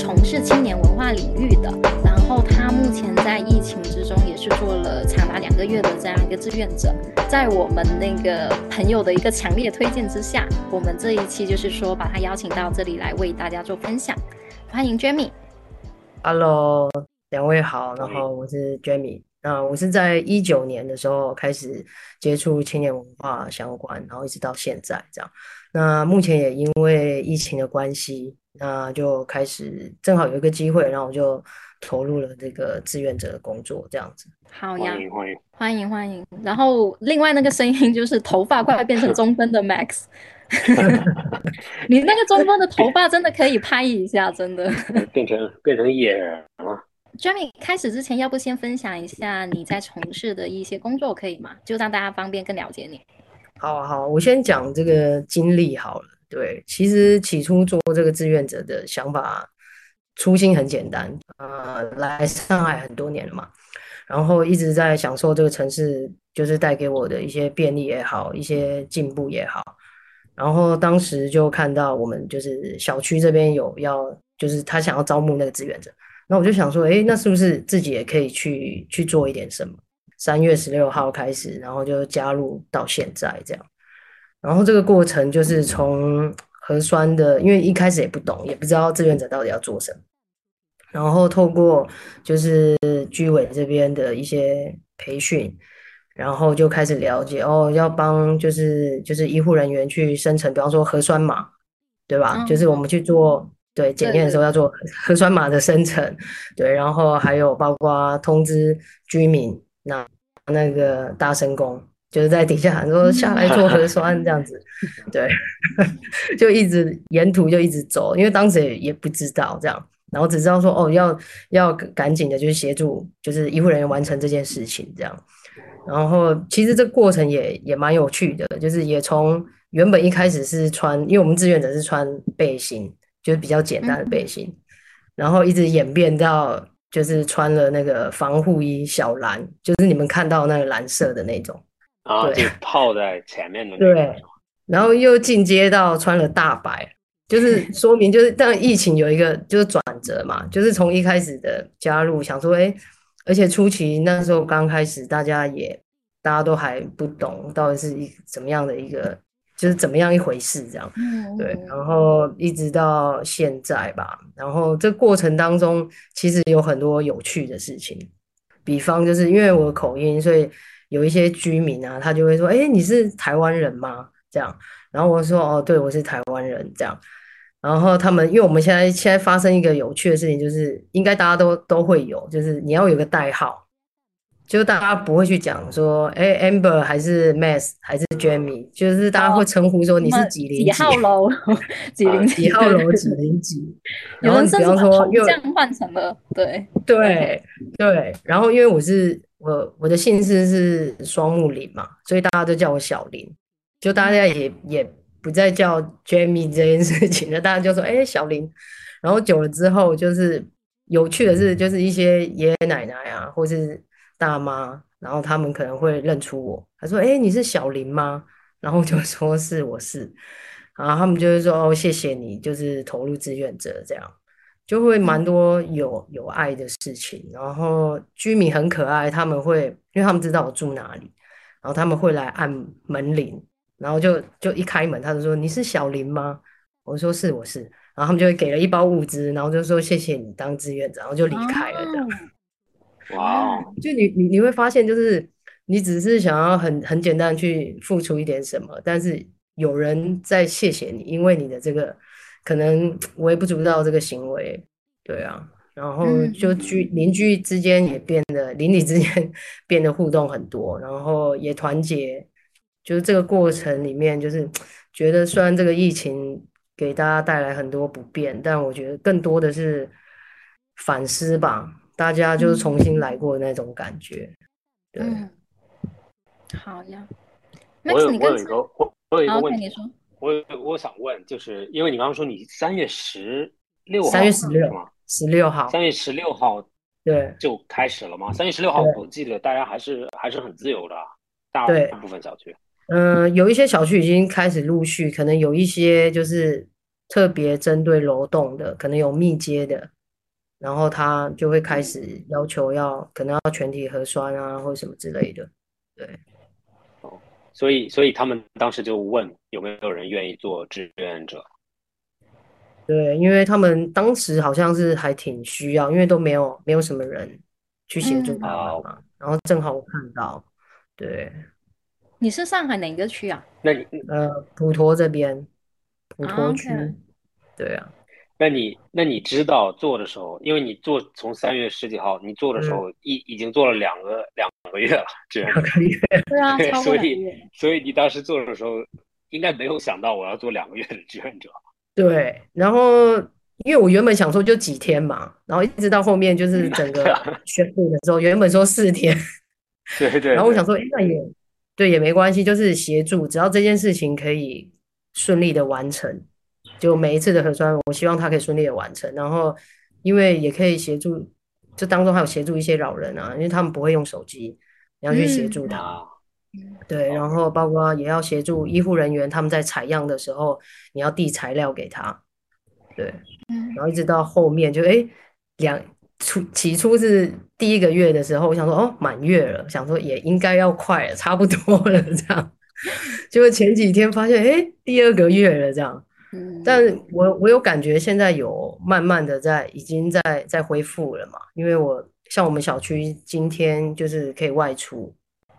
从事青年文化领域的，然后他目前在疫情之中也是做了长达两个月的这样一个志愿者。在我们那个朋友的一个强烈推荐之下，我们这一期就是说把他邀请到这里来为大家做分享。欢迎 Jamie。Hello，两位好，然后我是 Jamie。那我是在一九年的时候开始接触青年文化相关，然后一直到现在这样。那目前也因为疫情的关系，那就开始正好有一个机会，然后我就投入了这个志愿者的工作，这样子。好呀欢，迎欢迎，欢迎欢迎。然后另外那个声音就是头发快变成中分的 Max，你那个中分的头发真的可以拍一下，真的。变成变成野人了。Jamie 开始之前，要不先分享一下你在从事的一些工作，可以吗？就让大家方便更了解你。好啊好啊，我先讲这个经历好了。对，其实起初做这个志愿者的想法，初心很简单，呃，来上海很多年了嘛，然后一直在享受这个城市，就是带给我的一些便利也好，一些进步也好。然后当时就看到我们就是小区这边有要，就是他想要招募那个志愿者，那我就想说，诶，那是不是自己也可以去去做一点什么？三月十六号开始，然后就加入到现在这样。然后这个过程就是从核酸的，因为一开始也不懂，也不知道志愿者到底要做什么。然后透过就是居委这边的一些培训，然后就开始了解哦，要帮就是就是医护人员去生成，比方说核酸码，对吧？嗯就是我们去做对检验的时候要做核酸码的生成，对，然后还有包括通知居民拿那个大声公，就是在底下喊说下来做核酸这样子，对，就一直沿途就一直走，因为当时也也不知道这样，然后只知道说哦要要赶紧的就是协助就是医护人员完成这件事情这样，然后其实这过程也也蛮有趣的，就是也从原本一开始是穿，因为我们志愿者是穿背心，就是比较简单的背心，然后一直演变到就是穿了那个防护衣小蓝，就是你们看到那个蓝色的那种。啊，对。就泡在前面的那对，然后又进阶到穿了大白，就是说明就是，但疫情有一个就是转折嘛，就是从一开始的加入，想说，哎，而且初期那时候刚开始，大家也大家都还不懂到底是一怎么样的一个，就是怎么样一回事这样。嗯，对，然后一直到现在吧，然后这过程当中其实有很多有趣的事情，比方就是因为我的口音，所以有一些居民啊，他就会说：“哎，你是台湾人吗？”这样，然后我说：“哦，对，我是台湾人。”这样，然后他们因为我们现在现在发生一个有趣的事情，就是应该大家都都会有，就是你要有个代号。就大家不会去讲说，哎，Amber 还是 Max 还是 Jamie，就是大家会称呼说你是几零几号楼？几零几？几号楼几零几，然后你比方说又换成了对，对对，然后因为我是我我的姓氏是双木林嘛，所以大家都叫我小林，就大家也也不再叫 Jamie 这件事情了，大家就说哎小林，然后久了之后就是有趣的是，就是一些爷爷奶奶啊，或是大妈，然后他们可能会认出我，他说哎你是小林吗？然后就说是我是，然后他们就会说哦谢谢你，就是投入志愿者这样。就会蛮多有有爱的事情，然后居民很可爱，他们会因为他们知道我住哪里，然后他们会来按门铃，然后就就一开门，他就说你是小林吗？我说是我是，然后他们就会给了一包物资，然后就说谢谢你当志愿者，然后就离开了这样。哦 哇哦，就你你你会发现，就是你只是想要很很简单去付出一点什么，但是有人在谢谢你，因为你的这个可能微不足道这个行为，对啊，然后嗯就居邻居之间也变得邻里之间 变得互动很多，然后也团结，就是这个过程里面，就是 觉得虽然这个疫情给大家带来很多不便，但我觉得更多的是反思吧，大家就是重新来过那种感觉。对，好呀。我有我有一个我我有一个问题，我我想问，就是因为你刚刚说你三月十六号，三月十六吗？十六号，三月十六号，对，就开始了吗？三月十六号，我记得大家还是还是很自由的，大部分小区。嗯，有一些小区已经开始陆续，可能有一些就是特别针对楼栋的，可能有密接的，然后他就会开始要求要可能要全体核酸啊，或者什么之类的。对，哦，所以所以他们当时就问有没有人愿意做志愿者。对，因为他们当时好像是还挺需要，因为都没有没有什么人去协助他们嘛，然后正好我看到，对。你是上海哪个区啊？那你呃，普陀这边，普陀区，对啊。那你那你知道做的时候，因为你做从三月十几号，你做的时候已已经做了两个两个月了，这样两个月，对啊，所以所以你当时做的时候，应该没有想到我要做两个月的志愿者。对，然后因为我原本想说就几天嘛，然后一直到后面就是整个 宣布的时候，原本说四天，对对，然后我想说，那也。对，也没关系，就是协助，只要这件事情可以顺利的完成，就每一次的核酸，我希望他可以顺利的完成。然后，因为也可以协助，这当中还有协助一些老人啊，因为他们不会用手机，你要去协助他。对，然后包括也要协助医护人员，他们在采样的时候，你要递材料给他。对，然后一直到后面就哎两。初起初是第一个月的时候，我想说哦满月了，想说也应该要快了，差不多了 这样。结果前几天发现，哎，第二个月了这样。嗯，但我我有感觉现在有慢慢的在已经在在恢复了嘛，因为我像我们小区今天就是可以外出。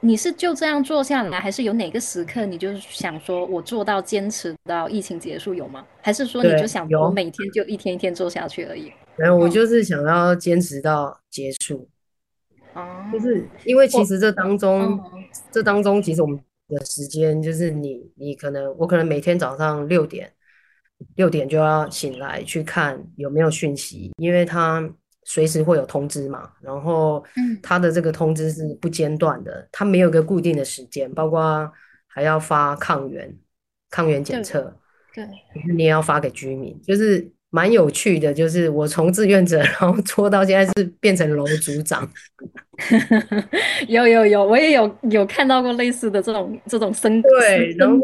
你是就这样做下来，还是有哪个时刻你就想说我做到坚持到疫情结束有吗？还是说你就想我每天就一天一天做下去而已？没有，我就是想要坚持到结束。哦，就是因为其实这当中，这当中其实我们的时间就是你，你可能我可能每天早上六点，六点就要醒来去看有没有讯息，因为他随时会有通知嘛。然后，嗯，他的这个通知是不间断的，他没有个固定的时间，包括还要发抗原、抗原检测，对，你也要发给居民，就是。蛮有趣的，就是我从志愿者，然后做到现在是变成楼组长。有有有，我也有有看到过类似的这种这种升对，然后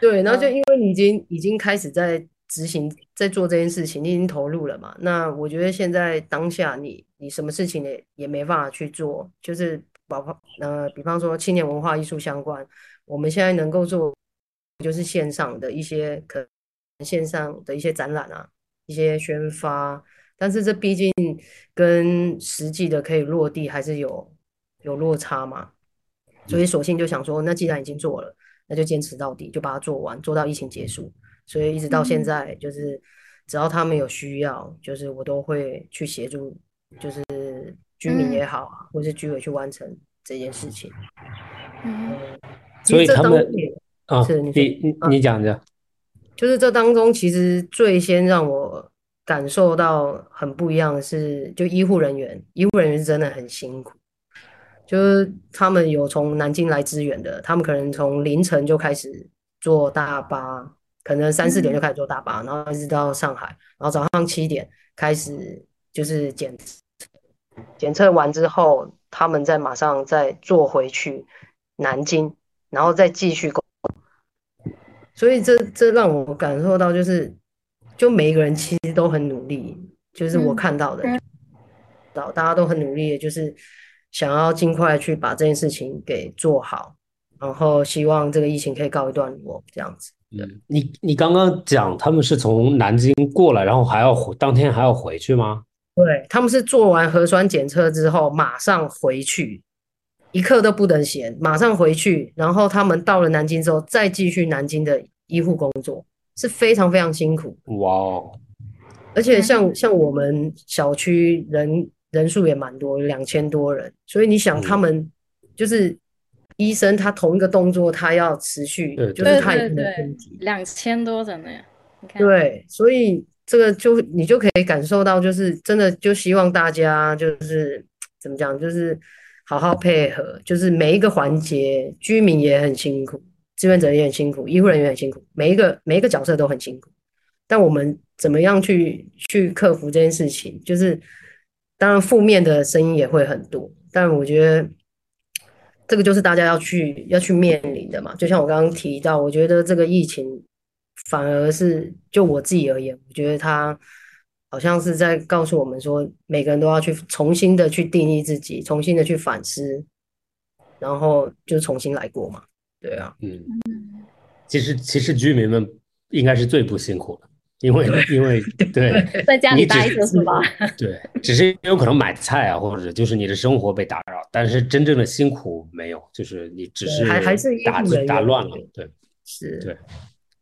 对，然后就因为你已经已经开始在执行，在做这件事情，你已经投入了嘛。那我觉得现在当下你你什么事情也也没办法去做，就是包括呃，比方说青年文化艺术相关，我们现在能够做就是线上的一些可。线上的一些展览啊，一些宣发，但是这毕竟跟实际的可以落地还是有有落差嘛，所以索性就想说，那既然已经做了，那就坚持到底，就把它做完，做到疫情结束。所以一直到现在，就是只要他们有需要，就是我都会去协助，就是居民也好啊，或是居委去完成这件事情。嗯，所以他们啊，你你你讲着。就是这当中，其实最先让我感受到很不一样的是，就医护人员，医护人员是真的很辛苦。就是他们有从南京来支援的，他们可能从凌晨就开始坐大巴，可能三四点就开始坐大巴，然后一直到上海，然后早上七点开始就是检检测完之后，他们再马上再坐回去南京，然后再继续工所以这这让我感受到，就是就每一个人其实都很努力，就是我看到的，到大家都很努力，就是想要尽快去把这件事情给做好，然后希望这个疫情可以告一段落，这样子。嗯，你你刚刚讲他们是从南京过来，然后还要回当天还要回去吗？对，他们是做完核酸检测之后马上回去。一刻都不能闲，马上回去。然后他们到了南京之后，再继续南京的医护工作，是非常非常辛苦。哇哦！而且像像我们小区人人数也蛮多，两千多人。所以你想，他们就是医生，他同一个动作，他要持续，就是他也不能两千多人呢。你看，对，所以这个就你就可以感受到，就是真的就希望大家就是怎么讲，就是好好配合，就是每一个环节，居民也很辛苦，志愿者也很辛苦，医护人员也很辛苦，每一个每一个角色都很辛苦。但我们怎么样去去克服这件事情？就是当然负面的声音也会很多，但我觉得这个就是大家要去要去面临的嘛。就像我刚刚提到，我觉得这个疫情反而是就我自己而言，我觉得它好像是在告诉我们说，每个人都要去重新的去定义自己，重新的去反思，然后就重新来过嘛。对啊，嗯，其实其实居民们应该是最不辛苦的。因为因为对，在家里待着是吧？对，只是有可能买菜啊，或者就是你的生活被打扰，但是真正的辛苦没有，就是你只是还还是打打乱了，对，是，对，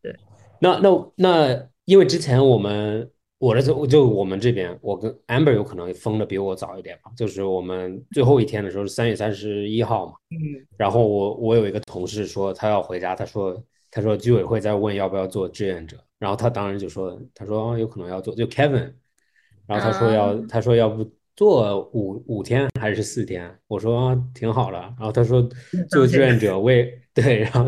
对。那那那，因为之前我们我的就就我们这边，我跟 Amber 有可能封的比我早一点嘛，就是我们最后一天的时候是三月三十一号嘛，嗯，然后我我有一个同事说他要回家，他说他说居委会在问要不要做志愿者。然后他当时就说，他说啊，有可能要做，就 Kevin，然后他说要，他说要不做五五天还是四天？我说挺好了。然后他说做志愿者为 对，然后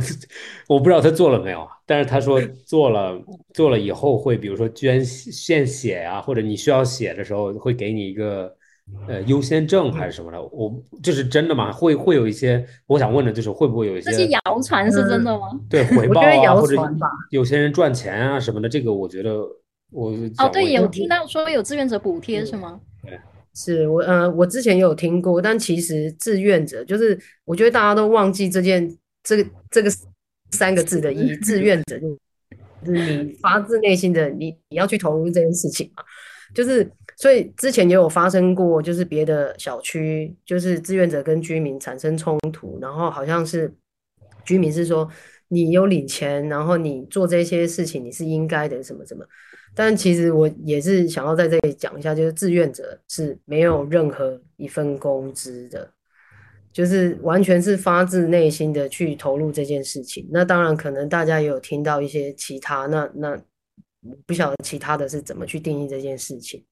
我不知道他做了没有，但是他说做了，做了以后会，比如说捐献血啊，或者你需要血的时候会给你一个。呃，优先证还是什么的？我这是真的吗？会会有一些，我想问的就是会不会有一些？这些谣传是真的吗？对，回报啊，或者有些人赚钱啊什么的，这个我觉得我哦，对，有听到说有志愿者补贴是吗？对，是我呃，我之前有听过，但其实志愿者就是我觉得大家都忘记这件这个这个三个字的意义，志愿者就是你发自内心的你你要去投入这件事情嘛，就是。所以之前也有发生过，就是别的小区，就是志愿者跟居民产生冲突，然后好像是居民是说你有领钱，然后你做这些事情你是应该的，什么什么。但其实我也是想要在这里讲一下，就是志愿者是没有任何一份工资的，就是完全是发自内心的去投入这件事情。那当然可能大家也有听到一些其他，那那不晓得其他的是怎么去定义这件事情。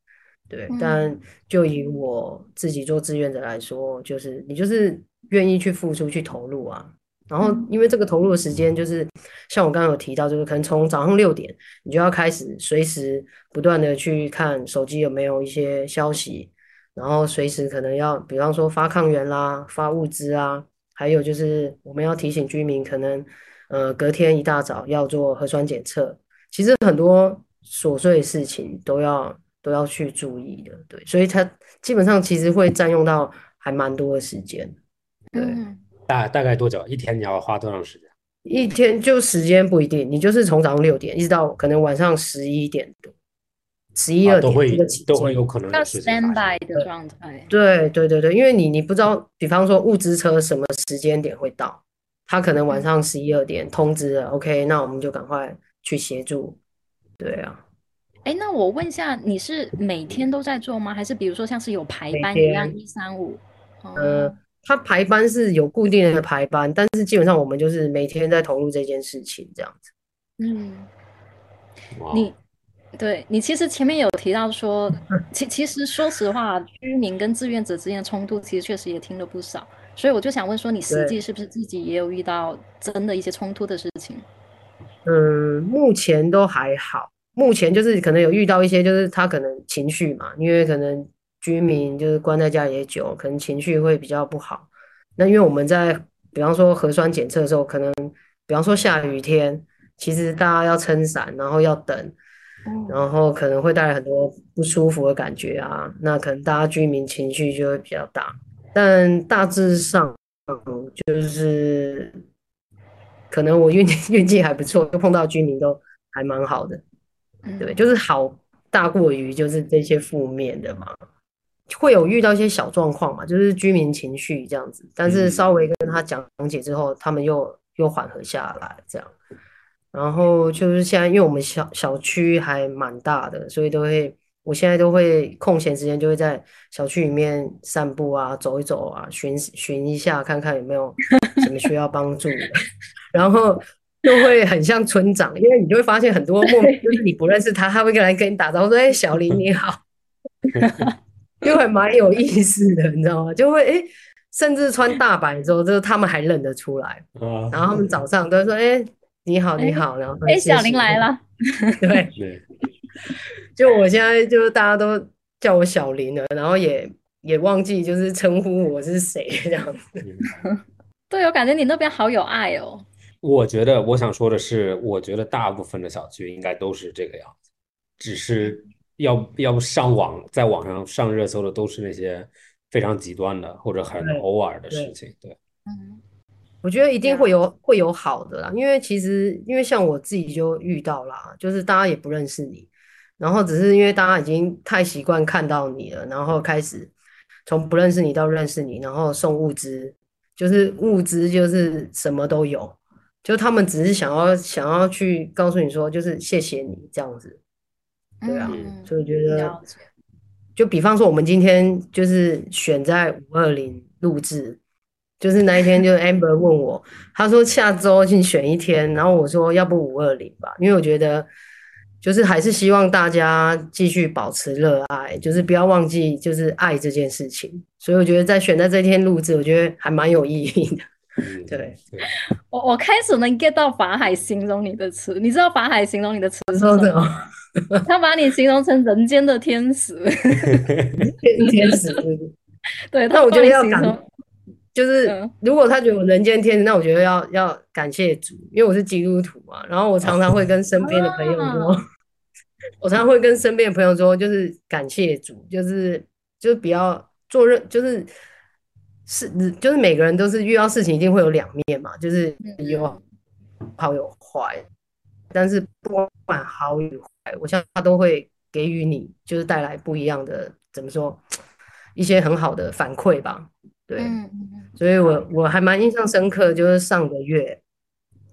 对，但就以我自己做志愿者来说，就是你就是愿意去付出、去投入啊。然后，因为这个投入的时间，就是像我刚刚有提到，就是可能从早上六点，你就要开始随时不断的去看手机有没有一些消息，然后随时可能要，比方说发抗原啦、发物资啊，还有就是我们要提醒居民，可能呃隔天一大早要做核酸检测。其实很多琐碎的事情都要。都要去注意的，对，所以它基本上其实会占用到还蛮多的时间，对，大大概多久？一天你要花多长时间？一天就时间不一定，你就是从早上六点一直到可能晚上十一点多，十一二点都会都会有可能要 stand by 的状态。对对对对，因为你你不知道，比方说物资车什么时间点会到，他可能晚上十一二点通知了，OK，那我们就赶快去协助，对啊。哎，那我问一下，你是每天都在做吗？还是比如说像是有排班一样，一三五？呃，他排班是有固定的排班，但是基本上我们就是每天在投入这件事情这样子。嗯，你对你其实前面有提到说，其其实说实话，居民跟志愿者之间的冲突，其实确实也听了不少。所以我就想问说，你实际是不是自己也有遇到真的一些冲突的事情？嗯，目前都还好。目前就是可能有遇到一些，就是他可能情绪嘛，因为可能居民就是关在家也久，可能情绪会比较不好。那因为我们在比方说核酸检测的时候，可能比方说下雨天，其实大家要撑伞，然后要等，然后可能会带来很多不舒服的感觉啊。那可能大家居民情绪就会比较大，但大致上就是可能我运气运气还不错，就碰到居民都还蛮好的。对，就是好大过于就是这些负面的嘛，会有遇到一些小状况嘛，就是居民情绪这样子，但是稍微跟他讲解之后，他们又又缓和下来这样。然后就是现在，因为我们小小区还蛮大的，所以都会，我现在都会空闲时间就会在小区里面散步啊，走一走啊，巡巡一下，看看有没有什么需要帮助的。然后就会很像村长，因为你就会发现很多莫名就是你不认识他，他会跟来跟你打招呼说：“哎，小林你好。”就还蛮有意思的，你知道吗？就会哎，甚至穿大白之后，就是他们还认得出来。然后他们早上都会说：“哎，你好，你好。”然后哎，小林来了。对 对。就我现在就是大家都叫我小林了，然后也也忘记就是称呼我是谁这样子。对，我感觉你那边好有爱哦。我觉得我想说的是，我觉得大部分的小区应该都是这个样子，只是。要要不上网，在网上上热搜的都是那些非常极端的或者很偶尔的事情。对，嗯，我觉得一定会有会有好的啦，因为其实因为像我自己就遇到啦，就是大家也不认识你，然后只是因为大家已经太习惯看到你了，然后开始从不认识你到认识你，然后送物资，就是物资就是什么都有，就他们只是想要想要去告诉你说，就是谢谢你这样子。对啊，所以我觉得，就比方说，我们今天就是选在五二零录制，就是那一天，就是 Amber 问我，他说下周去选一天，然后我说要不五二零吧，因为我觉得就是还是希望大家继续保持热爱，就是不要忘记就是爱这件事情，所以我觉得在选在这天录制，我觉得还蛮有意义的。对，我我开始能 get 到法海形容你的词，你知道法海形容你的词是什么？他把你形容成人间的天使，天天使，对。那我觉得要感，就是如果他觉得我人间天使，那我觉得要要感谢主，因为我是基督徒嘛。然后我常常会跟身边的朋友说，我常常会跟身边的朋友说，就是感谢主，就是就是不要做任，就是是就是每个人都是遇到事情一定会有两面嘛，就是有好有坏，但是不管好与坏。我相信他都会给予你，就是带来不一样的，怎么说，一些很好的反馈吧。对，所以我我还蛮印象深刻，就是上个月，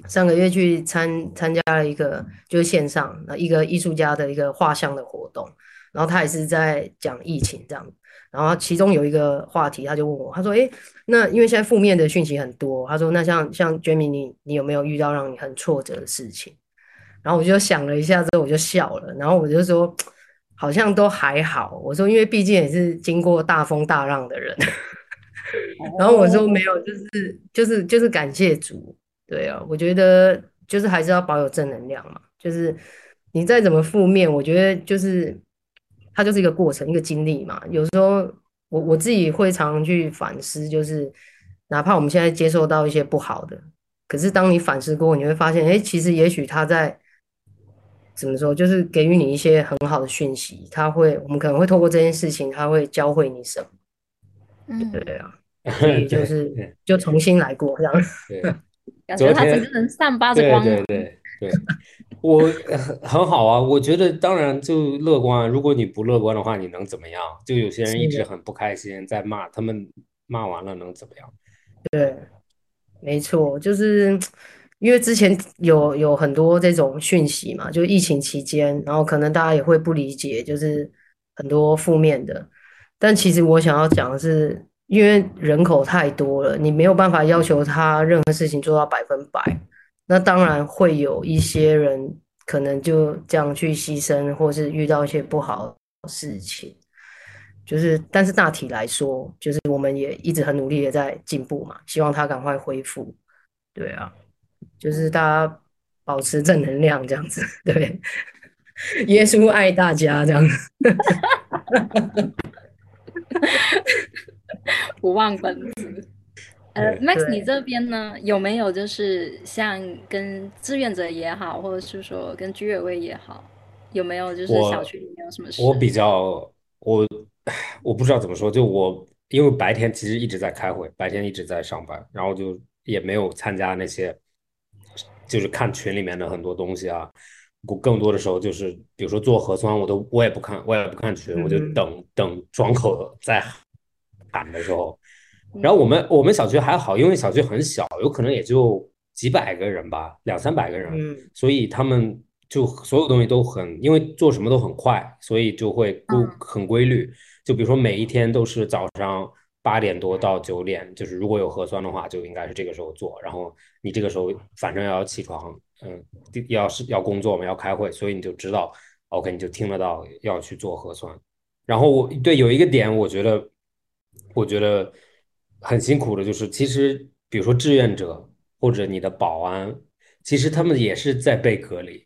上个月去参参加了一个就是线上一个艺术家的一个画像的活动，然后他也是在讲疫情这样，然后其中有一个话题，他就问我，他说：“哎，那因为现在负面的讯息很多，他说那像像 Jamie，你你有没有遇到让你很挫折的事情？”然后我就想了一下，之后我就笑了。然后我就说，好像都还好。我说，因为毕竟也是经过大风大浪的人。然后我说没有，就是就是就是感谢主。对啊，我觉得就是还是要保有正能量嘛。就是你再怎么负面，我觉得就是它就是一个过程，一个经历嘛。有时候我我自己会常常去反思，就是哪怕我们现在接受到一些不好的，可是当你反思过后，你会发现，哎，其实也许他在。怎么说？就是给予你一些很好的讯息，他会，我们可能会透过这件事情，他会教会你什么？嗯，对啊，所以就是就重新来过这样。对，感觉他整个人散发着光。对对对对，我很好啊，我觉得当然就乐观。如果你不乐观的话，你能怎么样？就有些人一直很不开心，在骂他们，骂完了能怎么样？对，没错，就是。因为之前有有很多这种讯息嘛，就疫情期间，然后可能大家也会不理解，就是很多负面的。但其实我想要讲的是，因为人口太多了，你没有办法要求他任何事情做到百分百。那当然会有一些人可能就这样去牺牲，或是遇到一些不好的事情。就是，但是大体来说，就是我们也一直很努力的在进步嘛，希望他赶快恢复。对啊。就是大家保持正能量这样子，对，耶稣爱大家这样子，不忘本子。呃，Max，你这边呢有没有就是像跟志愿者也好，或者是说跟居委会也好，有没有就是小区里面有什么事？我比较我 我不知道怎么说，就我因为白天其实一直在开会，白天一直在上班，然后就也没有参加那些。就是看群里面的很多东西啊，我更多的时候就是，比如说做核酸，我都我也不看，我也不看群，我就等等窗口在喊的时候。然后我们我们小区还好，因为小区很小，有可能也就几百个人吧，两三百个人，嗯所以他们就所有东西都很，因为做什么都很快，所以就会不很规律。就比如说每一天都是早上八点多到九点，就是如果有核酸的话，就应该是这个时候做。然后你这个时候反正要起床，嗯，要是要工作嘛，要开会，所以你就知道，OK，你就听得到要去做核酸。然后我对有一个点，我觉得我觉得很辛苦的，就是其实比如说志愿者或者你的保安，其实他们也是在被隔离。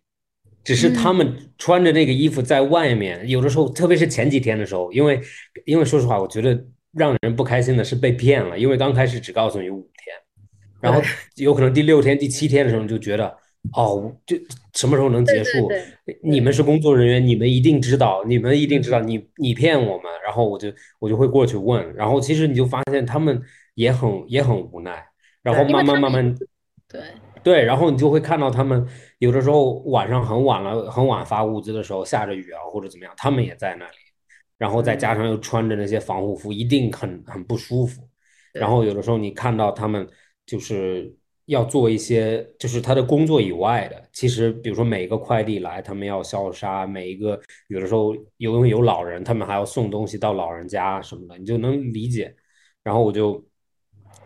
只是他们穿着那个衣服在外面，有的时候，特别是前几天的时候，因为，因为说实话，我觉得让人不开心的是被骗了，因为刚开始只告诉你五天，然后有可能第六天、第七天的时候你就觉得，哦，就什么时候能结束？你们是工作人员，你们一定知道，你们一定知道，你你骗我们，然后我就我就会过去问，然后其实你就发现他们也很也很无奈，然后慢慢慢慢，对。对，然后你就会看到他们有的时候晚上很晚了，很晚发物资的时候，下着雨啊或者怎么样，他们也在那里，然后再加上又穿着那些防护服，一定很很不舒服。然后有的时候你看到他们就是要做一些，就是他的工作以外的，其实比如说每一个快递来，他们要消杀，每一个有的时候有有老人，他们还要送东西到老人家什么的，你就能理解。然后我就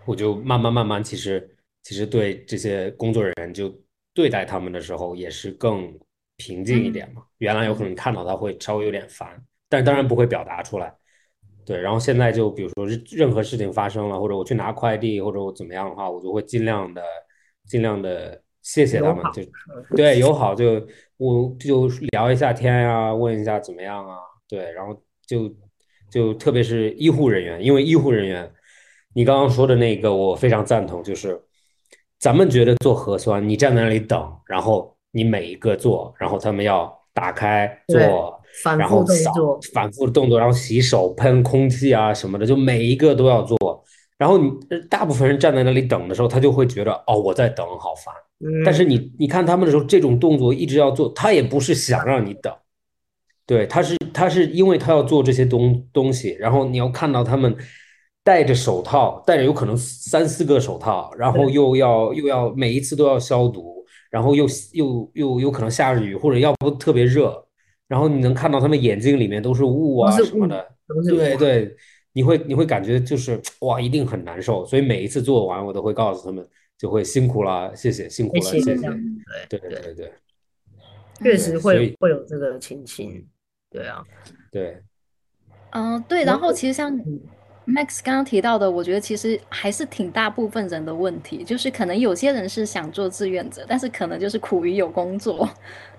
我就慢慢慢慢其实。其实对这些工作人员，就对待他们的时候也是更平静一点嘛。原来有可能看到他会稍微有点烦，但当然不会表达出来。对，然后现在就比如说任何事情发生了，或者我去拿快递，或者我怎么样的话，我就会尽量的、尽量的谢谢他们，就对友好，就我就聊一下天呀，问一下怎么样啊，对，然后就就特别是医护人员，因为医护人员，你刚刚说的那个我非常赞同，就是。咱们觉得做核酸，你站在那里等，然后你每一个做，然后他们要打开做，然后扫，反复的动作，然后洗手、喷空气啊什么的，就每一个都要做。然后你大部分人站在那里等的时候，他就会觉得哦，我在等，好烦。但是你你看他们的时候，这种动作一直要做，他也不是想让你等，对，他是他是因为他要做这些东东西，然后你要看到他们。戴着手套，戴着有可能三四个手套，然后又要又要每一次都要消毒，然后又又又有可能下着雨，或者要不特别热，然后你能看到他们眼睛里面都是雾啊什么的，对对，你会你会感觉就是哇，一定很难受，所以每一次做完我都会告诉他们，就会辛苦了，谢谢辛苦了，谢谢，对对对对，确实会会有这个情形，对啊，对，嗯对，然后其实像。Max 刚刚提到的，我觉得其实还是挺大部分人的问题，就是可能有些人是想做志愿者，但是可能就是苦于有工作，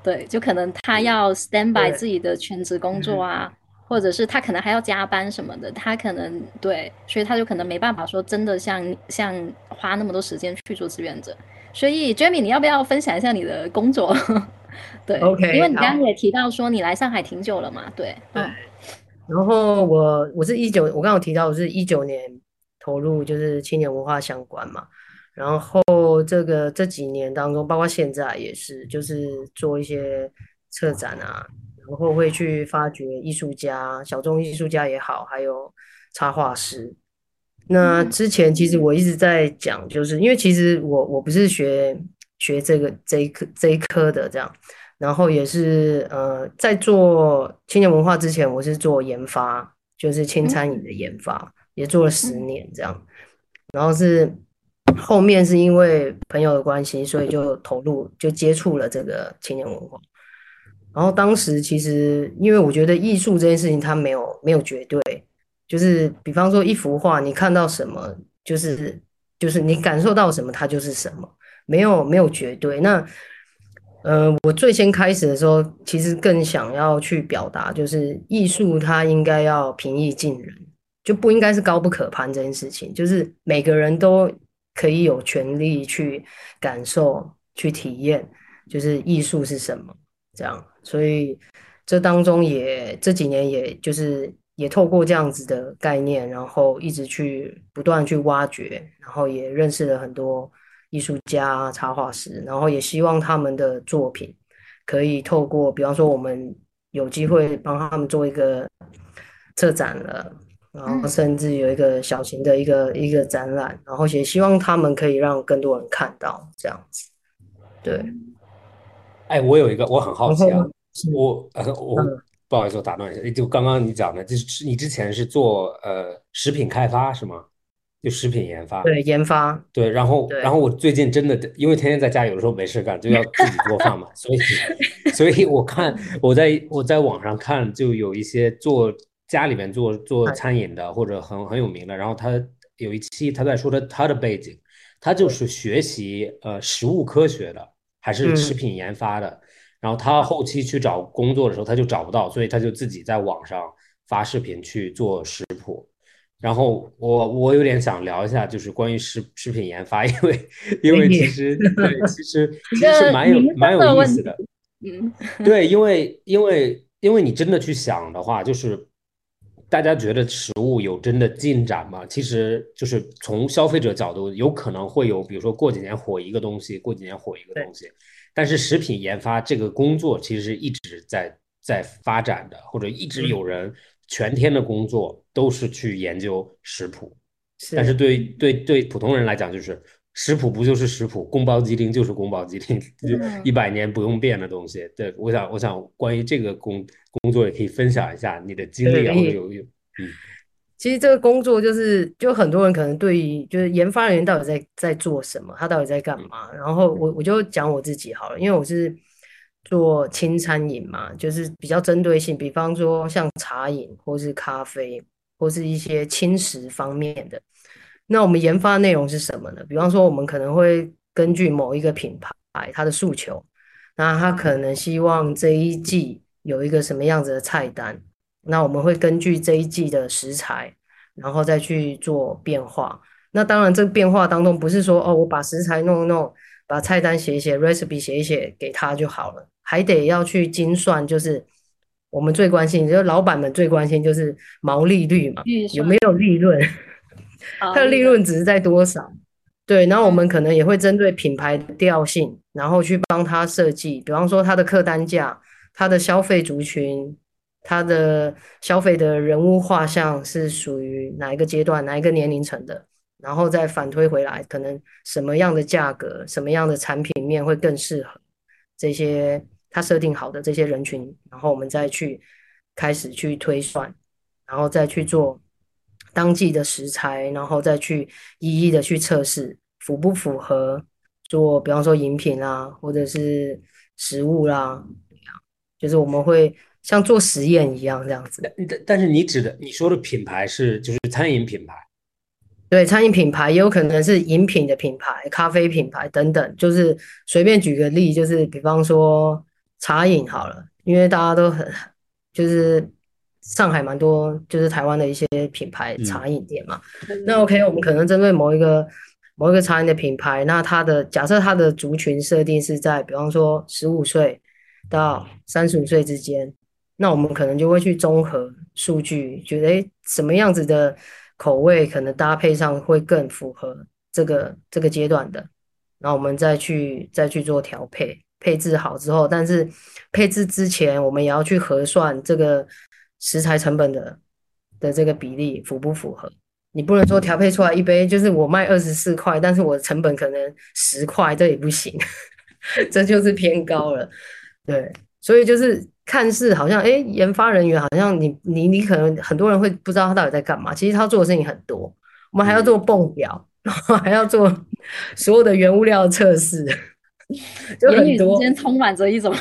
对，就可能他要 stand by 自己的全职工作啊，或者是他可能还要加班什么的，他可能对，所以他就可能没办法说真的像像花那么多时间去做志愿者。所以 Jamie，你要不要分享一下你的工作？对，OK，因为你刚刚也提到说你来上海挺久了嘛，对，嗯。然后我我是一九，我刚刚提到我是一九年投入就是青年文化相关嘛，然后这个这几年当中，包括现在也是，就是做一些策展啊，然后会去发掘艺术家、小众艺术家也好，还有插画师。那之前其实我一直在讲，就是因为其实我我不是学学这个这一科这一科的这样。然后也是呃，在做青年文化之前，我是做研发，就是轻餐饮的研发，也做了十年这样。然后是后面是因为朋友的关系，所以就投入就接触了这个青年文化。然后当时其实因为我觉得艺术这件事情它没有没有绝对，就是比方说一幅画，你看到什么就是就是你感受到什么，它就是什么，没有没有绝对。那呃，我最先开始的时候，其实更想要去表达，就是艺术它应该要平易近人，就不应该是高不可攀这件事情。就是每个人都可以有权利去感受、去体验，就是艺术是什么这样。所以这当中也这几年，也就是也透过这样子的概念，然后一直去不断去挖掘，然后也认识了很多。艺术家、插画师，然后也希望他们的作品可以透过，比方说我们有机会帮他们做一个策展了，然后甚至有一个小型的一个一个展览，然后也希望他们可以让更多人看到这样子。对，哎，我有一个我很好奇啊，我呃我不好意思，我打断一下，就刚刚你讲的，就是你之前是做呃食品开发是吗？就食品研发，对研发，对，然后然后我最近真的因为天天在家，有的时候没事干，就要自己做饭嘛，所以 所以我看我在我在网上看，就有一些做家里面做做哎餐饮的或者很很有名的，然后他有一期他在说他他的背景，他就是学习呃食物科学的，还是嗯。食品研发的，然后他后期去找工作的时候他就找不到，所以他就自己在网上发视频去做食谱。然后我我有点想聊一下，就是关于食食品研发，因为因为其实对，其实其实是蛮有蛮有意思的，嗯，对，因为因为因为你真的去想的话，就是大家觉得食物有真的进展吗？其实就是从消费者角度，有可能会有，比如说过几年火一个东西，过几年火一个东西，但是食品研发这个工作其实一直在在发展的，或者一直有人全天的工作都是去研究食谱。但是对对对普通人来讲，就是食谱不就是食谱，宫保鸡丁就是宫保鸡丁，就嗯一百年不用变的东西。对，我想我想关于这个工工作也可以分享一下你的经历啊，可以或者有有嗯其实这个工作就是，就很多人可能对于就是研发人员到底在在做什么，他到底在干嘛。然后我我就讲我自己好了，因为我是做轻餐饮嘛，就是比较针对性，比方说像茶饮或是咖啡或是一些轻食方面的。那我们研发内容是什么呢？比方说，我们可能会根据某一个品牌它的诉求，那他可能希望这一季有一个什么样子的菜单。那我们会根据这一季的食材，然后再去做变化。那当然，这个变化当中不是说哦，我把食材弄一弄，把菜单写一写，recipe 写一写给他就好了，还得要去精算，就是我们最关心，就是老板们最关心就是毛利率嘛，有没有利润，好它的利润值在多少？对，然后我们可能也会针对品牌调性，然后去帮他设计，比方说它的客单价、它的消费族群、它的消费的人物画像是属于哪一个阶段、哪一个年龄层的，然后再反推回来，可能什么样的价格、什么样的产品面会更适合这些他设定好的这些人群，然后我们再去开始去推算，然后再去做当季的食材，然后再去一一的去测试符不符合做，比方说饮品啦，或者是食物啦，就是我们会像做实验一样这样子。但但是你指的你说的品牌是就是餐饮品牌对，餐饮品牌也有可能是饮品的品牌、咖啡品牌等等，就是随便举个例，就是比方说茶饮好了，因为大家都很就是上海蛮多就是台湾的一些品牌嗯。茶饮店嘛，那 OK，我们可能针对某一个某一个茶饮的品牌，那它的假设它的族群设定是在比方说十五岁到三十五岁之间，那我们可能就会去综合数据，觉得诶什么样子的口味可能搭配上会更符合这个这个阶段的，然后我们再去再去做调配，配置好之后，但是配置之前我们也要去核算这个食材成本的的这个比例符不符合。你不能说调配出来一杯就是我卖二十四块，但是我的成本可能十块，这也不行，这就是偏高了。对，所以就是看似好像，哎，研发人员好像你你你可能很多人会不知道他到底在干嘛，其实他做的事情很多，我们还要做泵表，然后还要做所有的原物料测试，就言语之很多。间充满着一种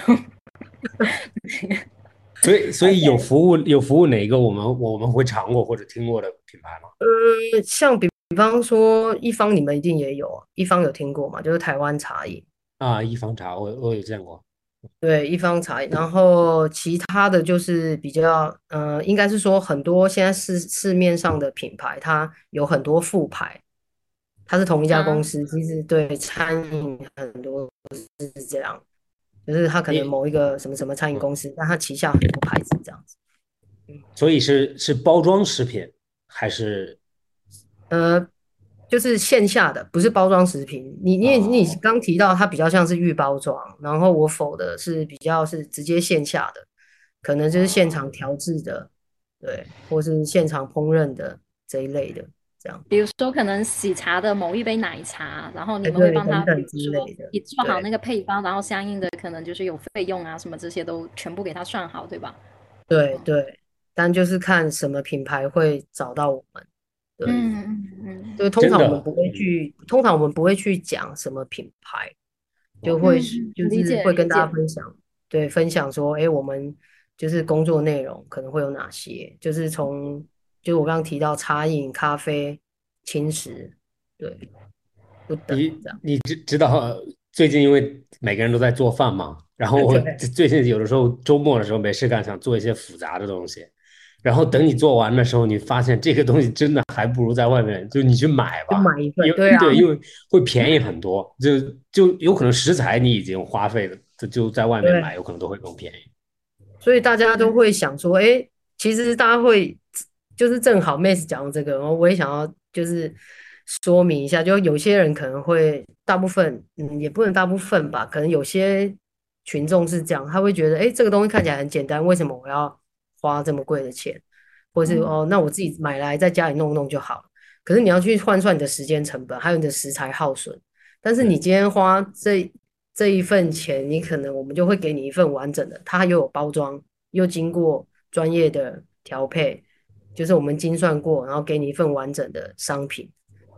所以所以有服务有服务哪一个我们我们会尝过或者听过的品牌吗？呃，像比比方说一方你们一定也有啊，一方有听过嘛，就是台湾茶饮。啊，一方茶我我有见过，对，一方茶饮，然后其他的就是比较，呃，应该是说很多现在市市面上的品牌，它有很多副牌，它是同一家啊公司，其实对餐饮很多是这样，就是它可能你某一个什么什么餐饮公司，但它旗下很多牌子这样子。所以是是包装食品还是呃，就是线下的，不是包装食品。你你你哦刚提到它比较像是预包装，然后我否的是比较是直接线下的，可能就是现场调制的，对，或是现场烹饪的这一类的，这样。比如说可能喜茶的某一杯奶茶，然后你们会帮他，等等比如说之类的你做好那个配方，然后相应的可能就是有费用啊什么这些都全部给他算好，对吧？对对，但就是看什么品牌会找到我们。对，嗯嗯嗯，对，通常我们不会去，通常我们不会去讲什么品牌，就会就是会跟大家分享，对，分享说，哎，我们就是工作内容可能会有哪些，就是从就是我刚刚提到茶饮、咖啡、轻食，对，不等你这样。你知知道最近因为每个人都在做饭嘛，然后我最近有的时候周末的时候没事干，想做一些复杂的东西，然后等你做完的时候，你发现这个东西真的还不如在外面，就你去买吧，就买一份对啊因为会便宜很多，就就有可能食材你已经花费了，就就在外面买有可能都会更便宜。所以大家都会想说，哎，其实大家会就是正好 Miss 讲到这个，然后我也想要就是说明一下，就有些人可能会大部分，嗯，也不能大部分吧，可能有些群众是这样，他会觉得，哎，这个东西看起来很简单，为什么我要花这么贵的钱？或是嗯哦，那我自己买来在家里弄弄就好了。可是你要去换算你的时间成本，还有你的食材耗损。但是你今天花这这一份钱，你可能我们就会给你一份完整的，它又有包装，又经过专业的调配，就是我们精算过，然后给你一份完整的商品。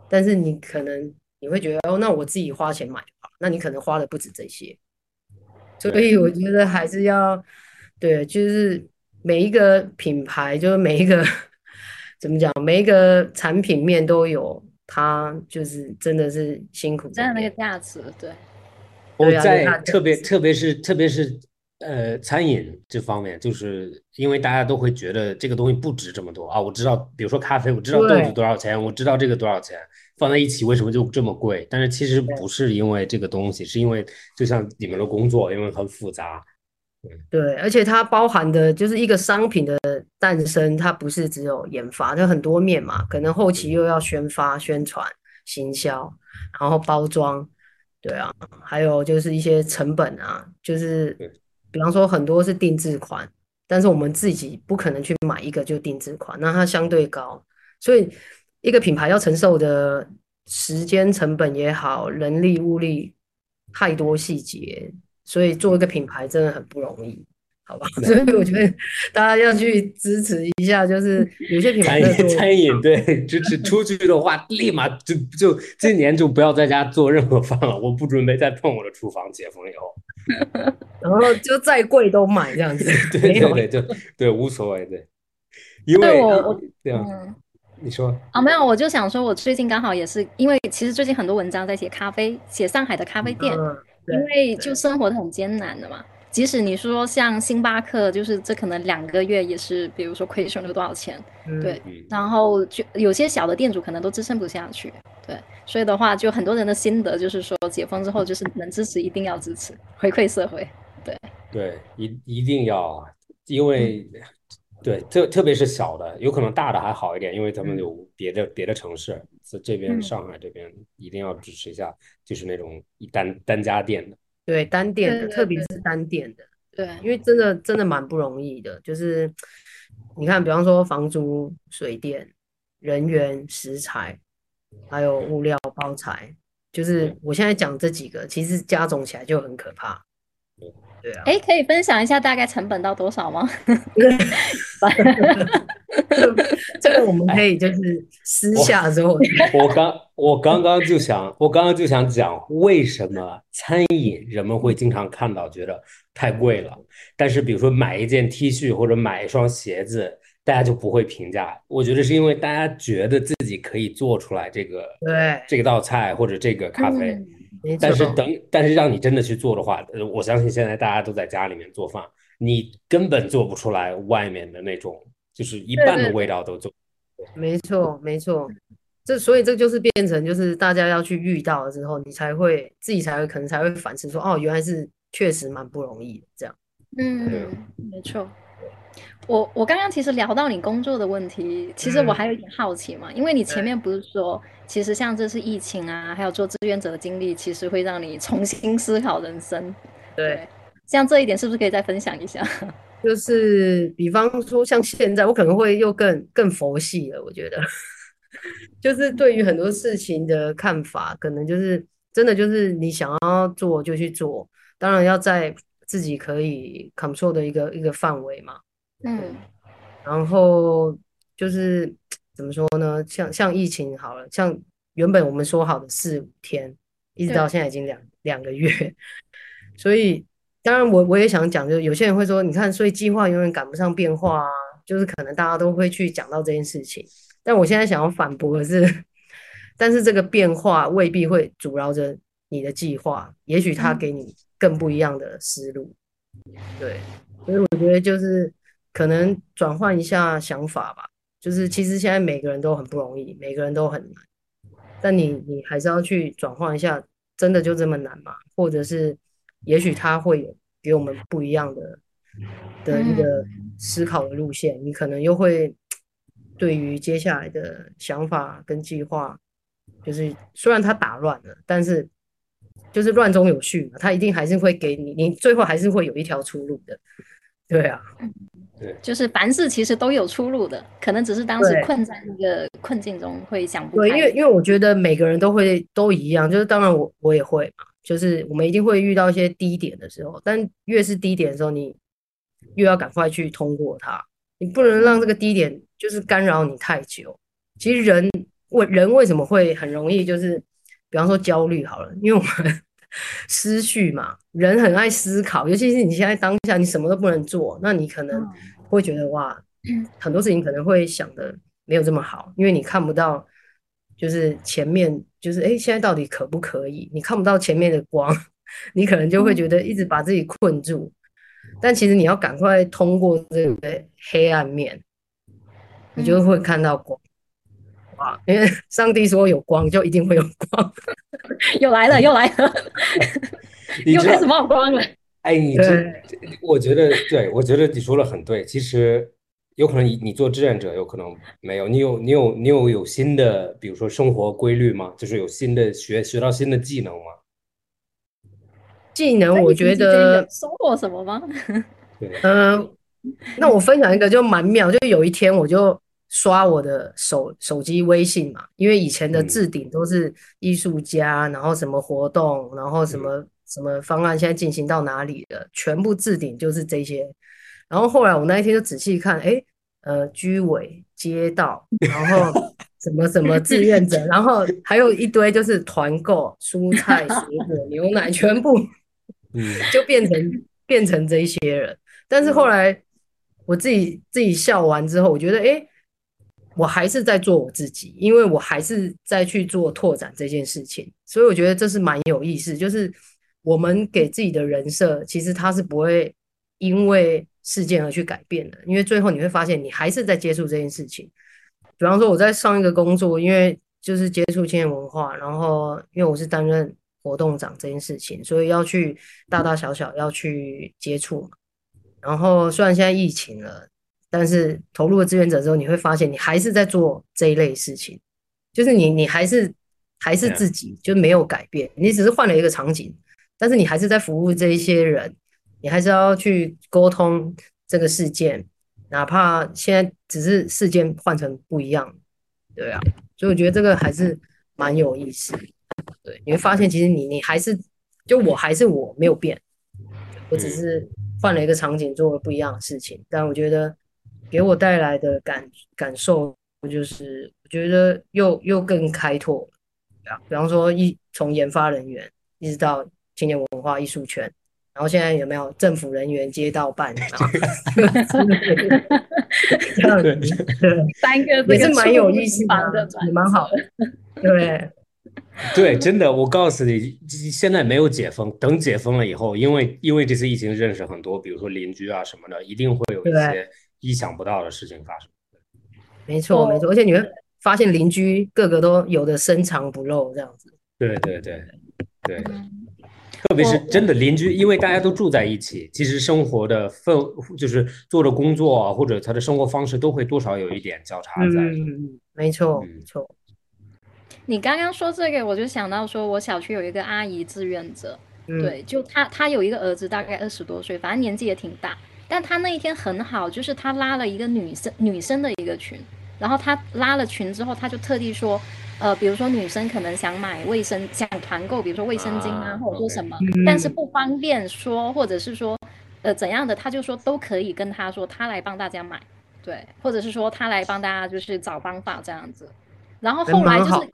但是你可能你会觉得哦，那我自己花钱买就好，那你可能花的不止这些。所以我觉得还是要对，就是每一个品牌，就是每一个 怎么讲，每一个产品面都有它，就是真的是辛苦真的那个价值，对，我在特别特别是特别是呃餐饮这方面，就是因为大家都会觉得这个东西不值这么多啊。我知道，比如说咖啡，我知道豆子多少钱，我知道这个多少钱，放在一起为什么就这么贵？但是其实不是因为这个东西，是因为就像你们的工作，因为很复杂。对，而且它包含的就是一个商品的诞生，它不是只有研发，它很多面嘛，可能后期又要宣发、宣传、行销，然后包装，对啊，还有就是一些成本啊，就是比方说很多是定制款，但是我们自己不可能去买一个就定制款，那它相对高，所以一个品牌要承受的时间成本也好，人力物力太多细节，所以做一个品牌真的很不容易，好吧？所以我觉得大家要去支持一下，就是有些品牌 餐饮餐饮对支持出去的话，立马就就今年就不要在家做任何饭了，我不准备再碰我的厨房，解封以后。然后就再贵都买这样子，对对对，就对无所谓对，因对为我我这样嗯。你说啊，没有，我就想说，我最近刚好也是，因为其实最近很多文章在写咖啡，写上海的咖啡店，因为就。生活的很艰难的嘛。即使你说像星巴克，就是这可能两个月也是，比如说亏损了多少钱，嗯对，嗯。然后就有些小的店主可能都支撑不下去，对，所以的话，就很多人的心得就是说，解封之后就是能支持一定要支持，回馈社会，对。对一一定要啊，因为对特特别是小的，有可能大的还好一点，因为咱们嗯。有别的别的城市，这这边嗯。上海这边一定要支持一下，就是那种一单单家店的，对单店的，对对特别是单店的，对，因为真的真的蛮不容易的，就是你看，比方说房租、水电、人员、食材，还有物料、包材，就是我现在讲这几个，其实加总起来就很可怕。对啊，哎，可以分享一下大概成本到多少吗？这个我们可以就是私下之后，我刚我刚刚就想，我刚刚就想讲为什么餐饮人们会经常看到觉得太贵了，但是比如说买一件 T 恤或者买一双鞋子，大家就不会评价。我觉得是因为大家觉得自己可以做出来这个对，这个道菜或者这个咖啡，但是，等但是让你真的去做的话，呃我相信现在大家都在家里面做饭，你根本做不出来外面的那种，就是一半的味道都做。没错，没错。这所以这就是变成就是大家要去遇到了之后，你才会自己才会可能才会反思说，哦，原来是确实蛮不容易的这样。嗯，没错。我我刚刚其实聊到你工作的问题，其实我嗯还有一点好奇嘛，因为你前面不是说，其实像这次疫情啊，还有做志愿者的经历，其实会让你重新思考人生。对，像这一点是不是可以再分享一下？就是比方说像现在，我可能会又更更佛系了。我觉得，就是对于很多事情的看法，可能就是真的就是你想要做就去做，当然要在自己可以 control 的一个一个范围嘛。嗯，然后就是怎么说呢？像像疫情好了，像原本我们说好的四五天，一直到现在已经两两个月，所以当然我我也想讲，就是有些人会说，你看，所以计划永远赶不上变化啊，就是可能大家都会去讲到这件事情，但我现在想要反驳的是，但是这个变化未必会阻挠着你的计划，也许它嗯。给你更不一样的思路，对，所以我觉得就是可能转换一下想法吧，就是其实现在每个人都很不容易，每个人都很难，但你你还是要去转换一下，真的就这么难吗？或者是也许他会有给我们不一样的的一个思考的路线，你可能又会对于接下来的想法跟计划，就是虽然它打乱了，但是就是乱中有序嘛，它一定还是会给你，你最后还是会有一条出路的。对啊，对就是凡事其实都有出路的，可能只是当时困在那个困境中会想不对，开。因为因为我觉得每个人都会都一样，就是当然我我也会嘛，就是我们一定会遇到一些低点的时候，但越是低点的时候，你越要赶快去通过它，你不能让这个低点就是干扰你太久。其实人为人为什么会很容易就是，比方说焦虑好了，因为我们 思绪嘛，人很爱思考，尤其是你现在当下你什么都不能做，那你可能嗯会觉得哇，很多事情可能会想的没有这么好，因为你看不到，就是前面就是哎，诶现在到底可不可以？你看不到前面的光，你可能就会觉得一直把自己困住。但其实你要赶快通过这个黑暗面，你就会看到光。哇！因为上帝说有光，就一定会有光。又来了，又来了，又开始冒光了。哎，你这，我觉得对，我觉得你说的很对。其实有可能你你做志愿者，有可能没有。你有你有你有有新的，比如说生活规律吗？就是有新的学学到新的技能吗？技能，我觉得，收获什么吗？对，嗯、那我分享一个就蛮妙，就有一天我就刷我的手手机微信嘛，因为以前的嗯置顶都是艺术家，然后什么活动，然后什么什么方案现在进行到哪里了，全部置顶就是这些。然后后来我那一天就仔细看，哎，呃，居委、街道，然后什么什么 志愿者，然后还有一堆就是团购蔬菜、水果、牛奶，全部嗯 就变成变成这一些人。但是后来我自己自己笑完之后，我觉得，哎，我还是在做我自己，因为我还是在去做拓展这件事情，所以我觉得这是蛮有意思。就是我们给自己的人设，其实它是不会因为事件而去改变的，因为最后你会发现，你还是在接触这件事情。比方说我在上一个工作，因为就是接触青年文化，然后因为我是担任活动长这件事情，所以要去大大小小要去接触嘛。然后虽然现在疫情了，但是投入了志愿者之后，你会发现你还是在做这一类事情，就是你你还是还是自己，就没有改变，你只是换了一个场景，但是你还是在服务这一些人，你还是要去沟通这个事件，哪怕现在只是事件换成不一样，对啊，所以我觉得这个还是蛮有意思的。对，你会发现其实你你还是就我还是我没有变，我只是换了一个场景做了不一样的事情，但我觉得给我带来的感感受就是我觉得又又更开拓了，对啊，比方说一从研发人员一直到青年文化艺术圈。然后现在有没有政府人员、街道办，三个这个也是蛮有意思的的，也蛮好的，对。对，真的，我告诉你，现在没有解封，等解封了以后，因为因为这次疫情，认识很多，比如说邻居啊什么的，一定会有一些意想不到的事情发生。没错，没错，而且你会发现邻居个个都有的深藏不露这样子。对对对对，嗯特别是真的邻居，因为大家都住在一起，其实生活的氛就是做的工作啊，或者他的生活方式都会多少有一点交叉在。嗯，没错，嗯没错。你刚刚说这个，我就想到说，我小区有一个阿姨志愿者，嗯，对，就她她有一个儿子，大概二十多岁，反正年纪也挺大。但他那一天很好，就是他拉了一个女生女生的一个群，然后他拉了群之后，他就特地说，呃，比如说女生可能想买卫生，想团购，比如说卫生巾啊，啊或者说什么，嗯。但是不方便说，或者是说，呃怎样的，他就说都可以跟他说，他来帮大家买，对，或者是说他来帮大家就是找方法这样子。然后后来就是，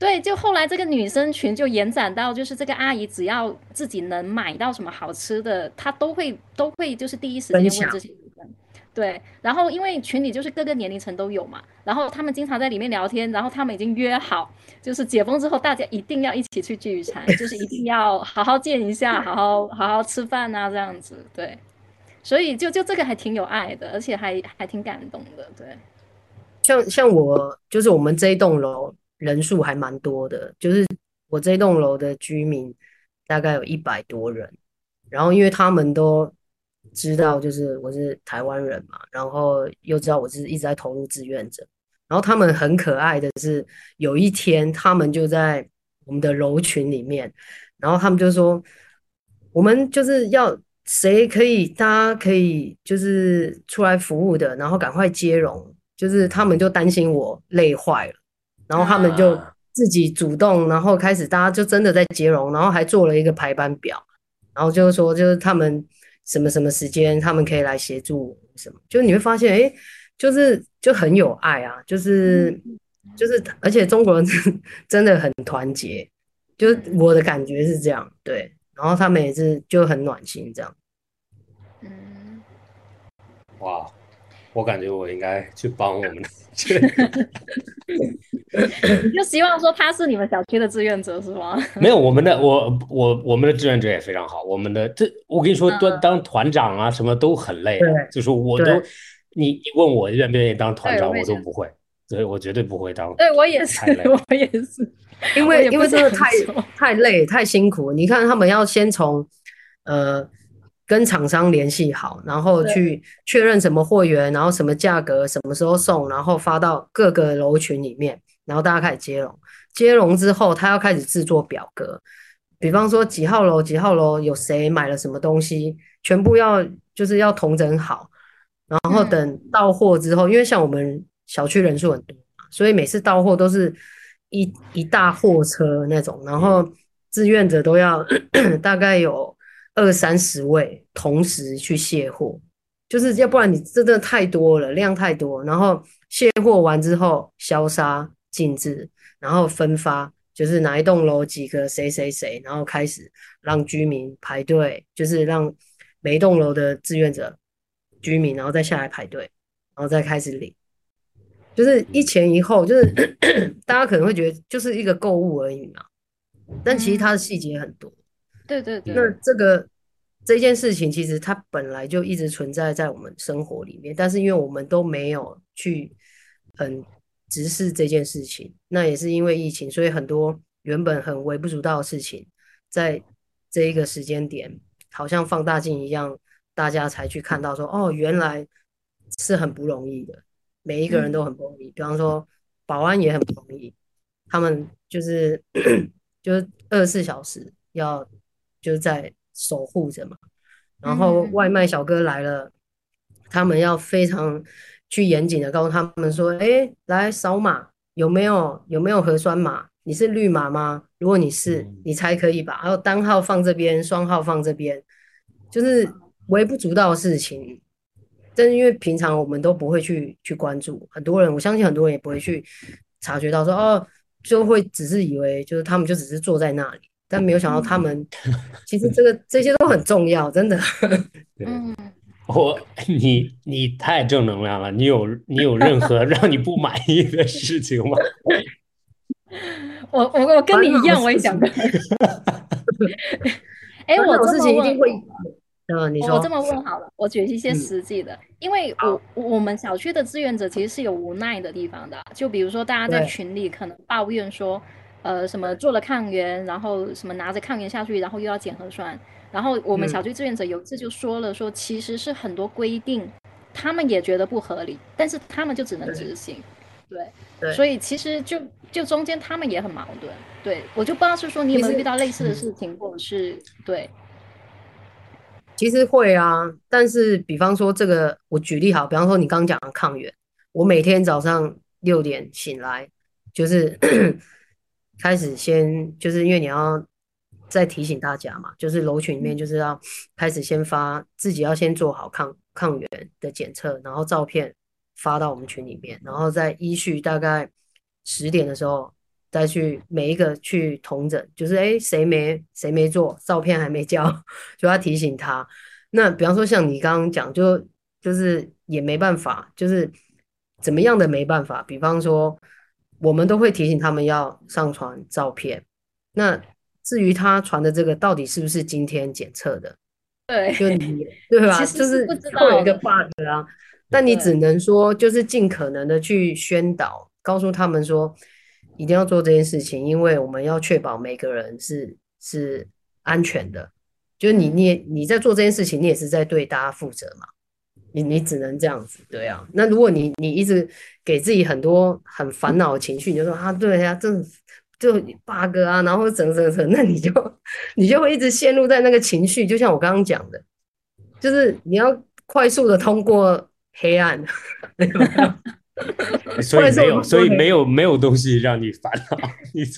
对，就后来这个女生群就延展到，就是这个阿姨只要自己能买到什么好吃的，她都会都会就是第一时间问这些女生。对，然后因为群里就是各个年龄层都有嘛，然后他们经常在里面聊天，然后他们已经约好，就是解封之后大家一定要一起去聚餐，就是一定要好好见一下，好好好好吃饭啊这样子。对，所以就就这个还挺有爱的，而且还还挺感动的。对，像像我就是我们这一栋楼人数还蛮多的，就是我这栋楼的居民大概有一百多人，然后因为他们都。知道就是我是台湾人嘛，然后又知道我是一直在投入志愿者，然后他们很可爱的是，有一天他们就在我们的楼群里面，然后他们就说，我们就是要谁可以，大家可以就是出来服务的，然后赶快接龙，就是他们就担心我累坏了，然后他们就自己主动，然后开始大家就真的在接龙，然后还做了一个排班表，然后就是说就是他们。什么什么时间他们可以来协助什么？就你会发现，哎，就是就很有爱啊，就是就是，而且中国人 真的很团结，就是我的感觉是这样，对。然后他们也是就很暖心这样。嗯，哇，我感觉我应该去帮我们的。你就希望说他是你们小区的志愿者是吗？没有，我们的我我我们的志愿者也非常好。我们的这我跟你说，当当团长啊，什么都很累。就是我都你你问我愿不愿意当团长，我都不会，所以我绝对不会当。对我也是，我也是，因为因为真的太太累太辛苦。你看他们要先从呃。跟厂商联系好，然后去确认什么货源，然后什么价格，什么时候送，然后发到各个楼群里面，然后大家开始接龙。接龙之后，他要开始制作表格，比方说几号楼几号楼有谁买了什么东西，全部要就是要统整好。然后等到货之后，因为像我们小区人数很多，所以每次到货都是一一大货车那种，然后志愿者都要 大概有。二三十位同时去卸货，就是要不然你真的太多了，量太多。然后卸货完之后，消杀、禁止，然后分发，就是哪一栋楼几个谁谁谁，然后开始让居民排队，就是让每一栋楼的志愿者、居民，然后再下来排队，然后再开始领，就是一前一后，就是 大家可能会觉得就是一个购物而已嘛，但其实它的细节很多。对对对，那这个这件事情其实它本来就一直存在在我们生活里面，但是因为我们都没有去很直视这件事情，那也是因为疫情，所以很多原本很微不足道的事情，在这一个时间点，好像放大镜一样，大家才去看到说，哦，原来是很不容易的，每一个人都很不容易。比方说保安也很不容易，他们就是 就是二十四小时要。就是在守护着嘛，然后外卖小哥来了，他们要非常去严谨的告诉他们说：“哎，来扫码，有没有有没有核酸码？你是绿码吗？如果你是，你才可以吧。还有单号放这边，双号放这边，就是微不足道的事情。但是因为平常我们都不会去去关注，很多人我相信很多人也不会去察觉到说哦，就会只是以为就是他们就只是坐在那里。”但没有想到，他们其实这个这些都很重要，真的。嗯，我你你太正能量了。你有你有任何 让你不满意的事情吗？我我我跟你一样，我也想过。哎，我自己一定会。嗯，你说。我这么问好了，我举一些实际的，因为我我们小区的志愿者其实是有无奈的地方的。就比如说，大家在群里可能抱怨说。呃，什么做了抗原，然后什么拿着抗原下去，然后又要检核酸，然后我们小区志愿者有一次就说了，说其实是很多规定，他们也觉得不合理，但是他们就只能执行，对，所以其实就就中间他们也很矛盾，对。我就不知道是说你有没有遇到类似的事情，或者是对，其实会啊，但是比方说这个，我举例好，比方说你刚讲的抗原，我每天早上六点醒来，就是。开始先就是因为你要再提醒大家嘛，就是楼群里面就是要开始先发自己要先做好抗抗原的检测，然后照片发到我们群里面，然后再依序大概十点的时候再去每一个去同诊，就是哎谁没谁没做，照片还没交，就要提醒他。那比方说像你刚刚讲，就就是也没办法，就是怎么样的没办法，比方说我们都会提醒他们要上传照片，那。至于他传的这个到底是不是今天检测的，对，就你对吧？就是会有一个 bug 啊。但你只能说，就是尽可能的去宣导，告诉他们说，一定要做这件事情，因为我们要确保每个人是是安全的。就是你你你在做这件事情，你也是在对大家负责嘛。你你只能这样子，对啊。那如果你你一直给自己很多很烦恼的情绪，你就说啊，对呀，这。就 bug 啊，然后整整整，那你就你就会一直陷入在那个情绪，就像我刚刚讲的，就是你要快速的通过黑暗，所以没有，所以没有没有东西让你烦恼。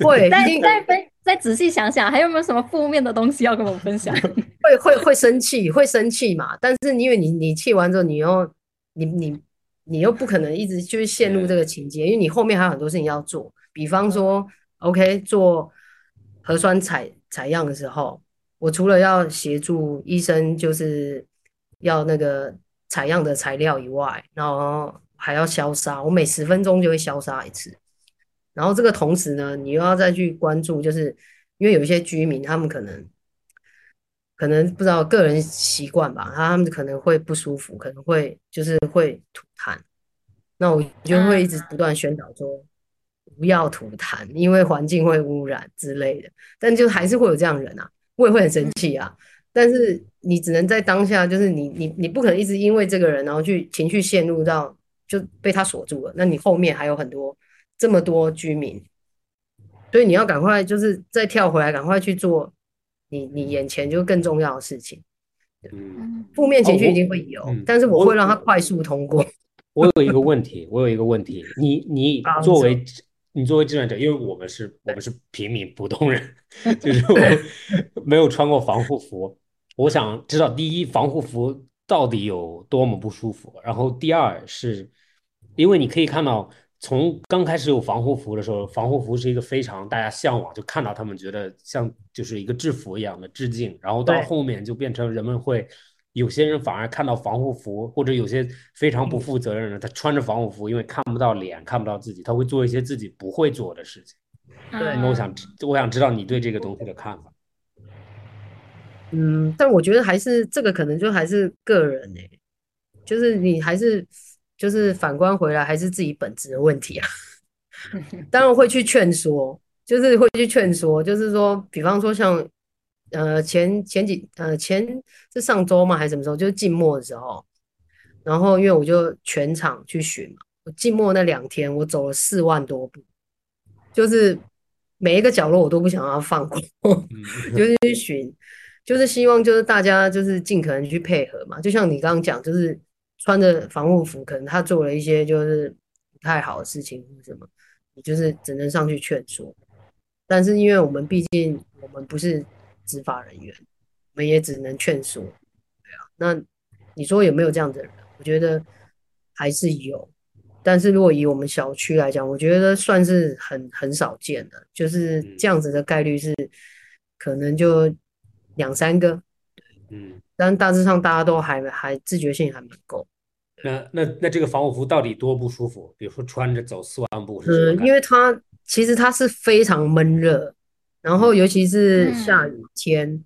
会，再再再仔细想想，还有没有什么负面的东西要跟我分享？会会会生气，会生气嘛？但是因为你你气完之后，你又你你你又不可能一直就是陷入这个情节，因为你后面还有很多事情要做，比方说。OK，做核酸采采样的时候，我除了要协助医生，就是要那个采样的材料以外，然后还要消杀，我每十分钟就会消杀一次。然后这个同时呢，你又要再去关注，就是因为有一些居民，他们可能可能不知道个人习惯吧，他们可能会不舒服，可能会就是会吐痰，那我就会一直不断宣导说。不要吐痰，因为环境会污染之类的。但就还是会有这样人啊，我也会很生气啊。但是你只能在当下，就是你你你不可能一直因为这个人，然后去情绪陷入到就被他锁住了。那你后面还有很多这么多居民，所以你要赶快就是再跳回来，赶快去做你你眼前就更重要的事情。嗯，负面情绪一定会有，但是我会让它快速通过。我有一个问题，我有一个问题，你你作为。你作为志愿者，因为我们是我们是平民普通人，就是我 没有穿过防护服。我想知道，第一，防护服到底有多么不舒服；然后第二是，因为你可以看到，从刚开始有防护服的时候，防护服是一个非常大家向往，就看到他们觉得像就是一个制服一样的致敬，然后到后面就变成人们会。有些人反而看到防护服，或者有些非常不负责任的，他穿着防护服，因为看不到脸，看不到自己，他会做一些自己不会做的事情。对，那我想，我想知道你对这个东西的看法。嗯，但我觉得还是这个可能就还是个人诶，就是你还是就是反观回来，还是自己本质的问题啊。当然会去劝说，就是会去劝说，就是说，比方说像。呃，前前几呃前是上周嘛？还是什么时候？就是静默的时候，然后因为我就全场去巡嘛，我静默那两天，我走了四万多步，就是每一个角落我都不想要放过，就是去巡，就是希望就是大家就是尽可能去配合嘛。就像你刚刚讲，就是穿着防护服，可能他做了一些就是不太好的事情或什么，你就是只能上去劝说。但是因为我们毕竟我们不是。执法人员，我们也只能劝说，对啊。那你说有没有这样的人？我觉得还是有，但是如果以我们小区来讲，我觉得算是很很少见的，就是这样子的概率是可能就两三个，嗯。但大致上大家都还还自觉性还蛮够。那那那这个防护服到底多不舒服？比如说穿着走四万步，嗯，因为它其实它是非常闷热。然后，尤其是下雨天，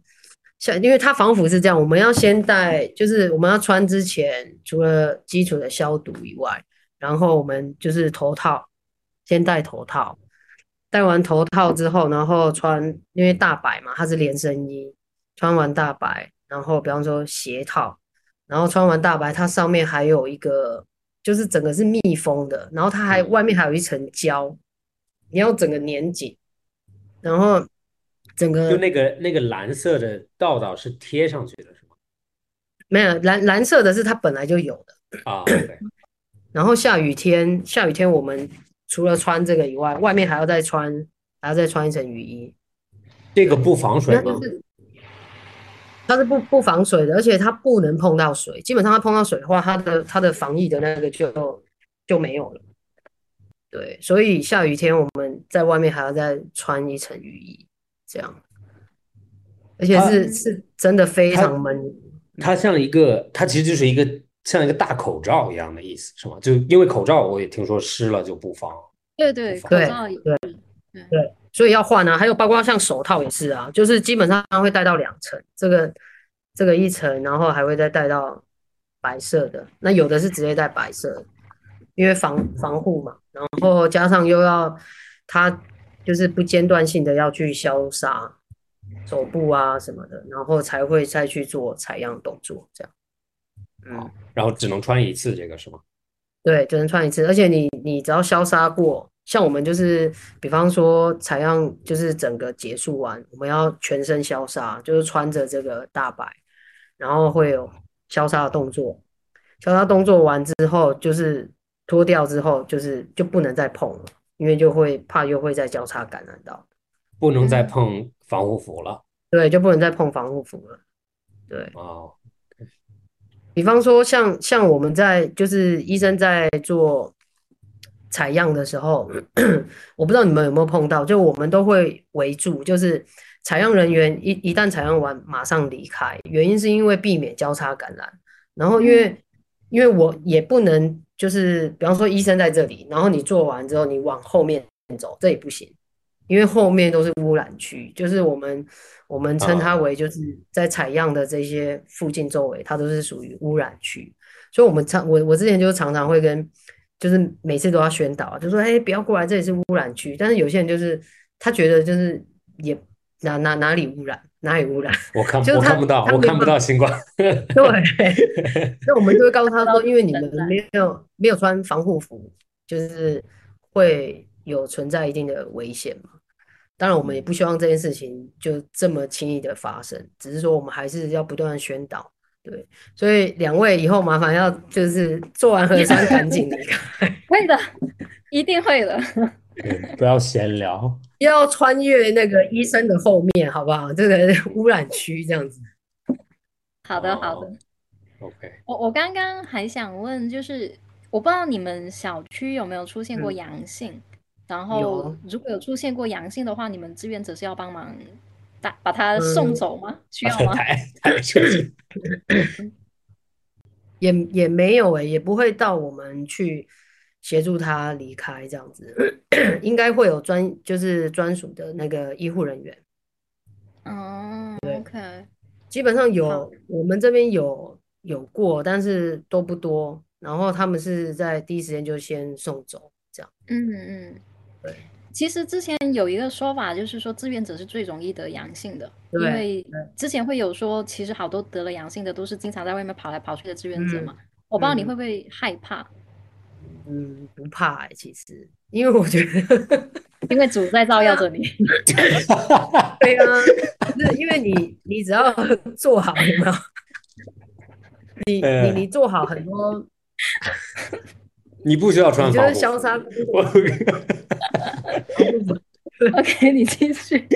下，因为它防腐是这样，我们要先戴，就是我们要穿之前，除了基础的消毒以外，然后我们就是头套，先戴头套，戴完头套之后，然后穿，因为大白嘛，它是连身衣，穿完大白，然后比方说鞋套，然后穿完大白，它上面还有一个，就是整个是密封的，然后它还外面还有一层胶，你要整个粘紧。然后，整个就那个那个蓝色的道道是贴上去的，是吗？没有蓝蓝色的是它本来就有的啊。然后下雨天，下雨天我们除了穿这个以外，外面还要再穿，还要再穿一层雨衣。这个不防水吗？就是它是不不防水的，而且它不能碰到水。基本上它碰到水的话，它的它的防疫的那个就就没有了。对，所以下雨天我们在外面还要再穿一层雨衣，这样，而且是是真的非常闷。它像一个，它其实就是一个像一个大口罩一样的意思，是吗？就因为口罩我也听说湿了就不防。对对，口罩也对对，所以要换啊。还有包括像手套也是啊，就是基本上会戴到两层，这个这个一层，然后还会再戴到白色的。那有的是直接戴白色，因为防防护嘛。然后加上又要它就是不间断性的要去消杀手部啊什么的，然后才会再去做采样动作，这样。嗯，然后只能穿一次，这个是吗？对，只能穿一次，而且你你只要消杀过，像我们就是，比方说采样就是整个结束完，我们要全身消杀，就是穿着这个大白，然后会有消杀的动作，消杀动作完之后，就是脱掉之后，就是就不能再碰了，因为就会怕又会再交叉感染到，不能再碰防护服了，对，就不能再碰防护服了，对，哦。比方说，像像我们在就是医生在做采样的时候，我不知道你们有没有碰到，就我们都会围住，就是采样人员一一旦采样完马上离开，原因是因为避免交叉感染。然后因为因为我也不能就是比方说医生在这里，然后你做完之后你往后面走，这也不行。因为后面都是污染区，就是我们我们称它为就是在采样的这些附近周围，它都是属于污染区，所以我们常我我之前就常常会跟就是每次都要宣导，就说哎不要过来，这里是污染区。但是有些人就是他觉得就是也哪哪哪里污染哪里污染，我看我看不到我看不到新冠。对，那我们就会告诉他说，因为你们 没有没有穿防护服，就是会有存在一定的危险嘛。当然，我们也不希望这件事情就这么轻易的发生，只是说我们还是要不断的宣导，对。所以两位以后麻烦要就是做完核酸赶紧离开，会的，一定会的。不要闲聊，要穿越那个医生的后面，好不好？这个 污染区这样子。好的，好的。OK。我我刚刚还想问，就是我不知道你们小区有没有出现过阳性。然后，如果有出现过阳性的话，你们志愿者是要帮忙打把他送走吗？需要吗？也也没有哎，也不会到我们去协助他离开这样子，应该会有专就是专属的那个医护人员。哦，OK，基本上有我们这边有有过，但是都不多。然后他们是在第一时间就先送走这样。嗯嗯。其实之前有一个说法，就是说志愿者是最容易得阳性的，因为之前会有说，其实好多得了阳性的都是经常在外面跑来跑去的志愿者嘛。我不知道你会不会害怕？嗯，不怕哎，其实，因为我觉得，因为主在照耀着你。对啊，是因为你你只要做好，有没有？你你你做好很多。你不需要穿防护。就是消杀。OK，你继续。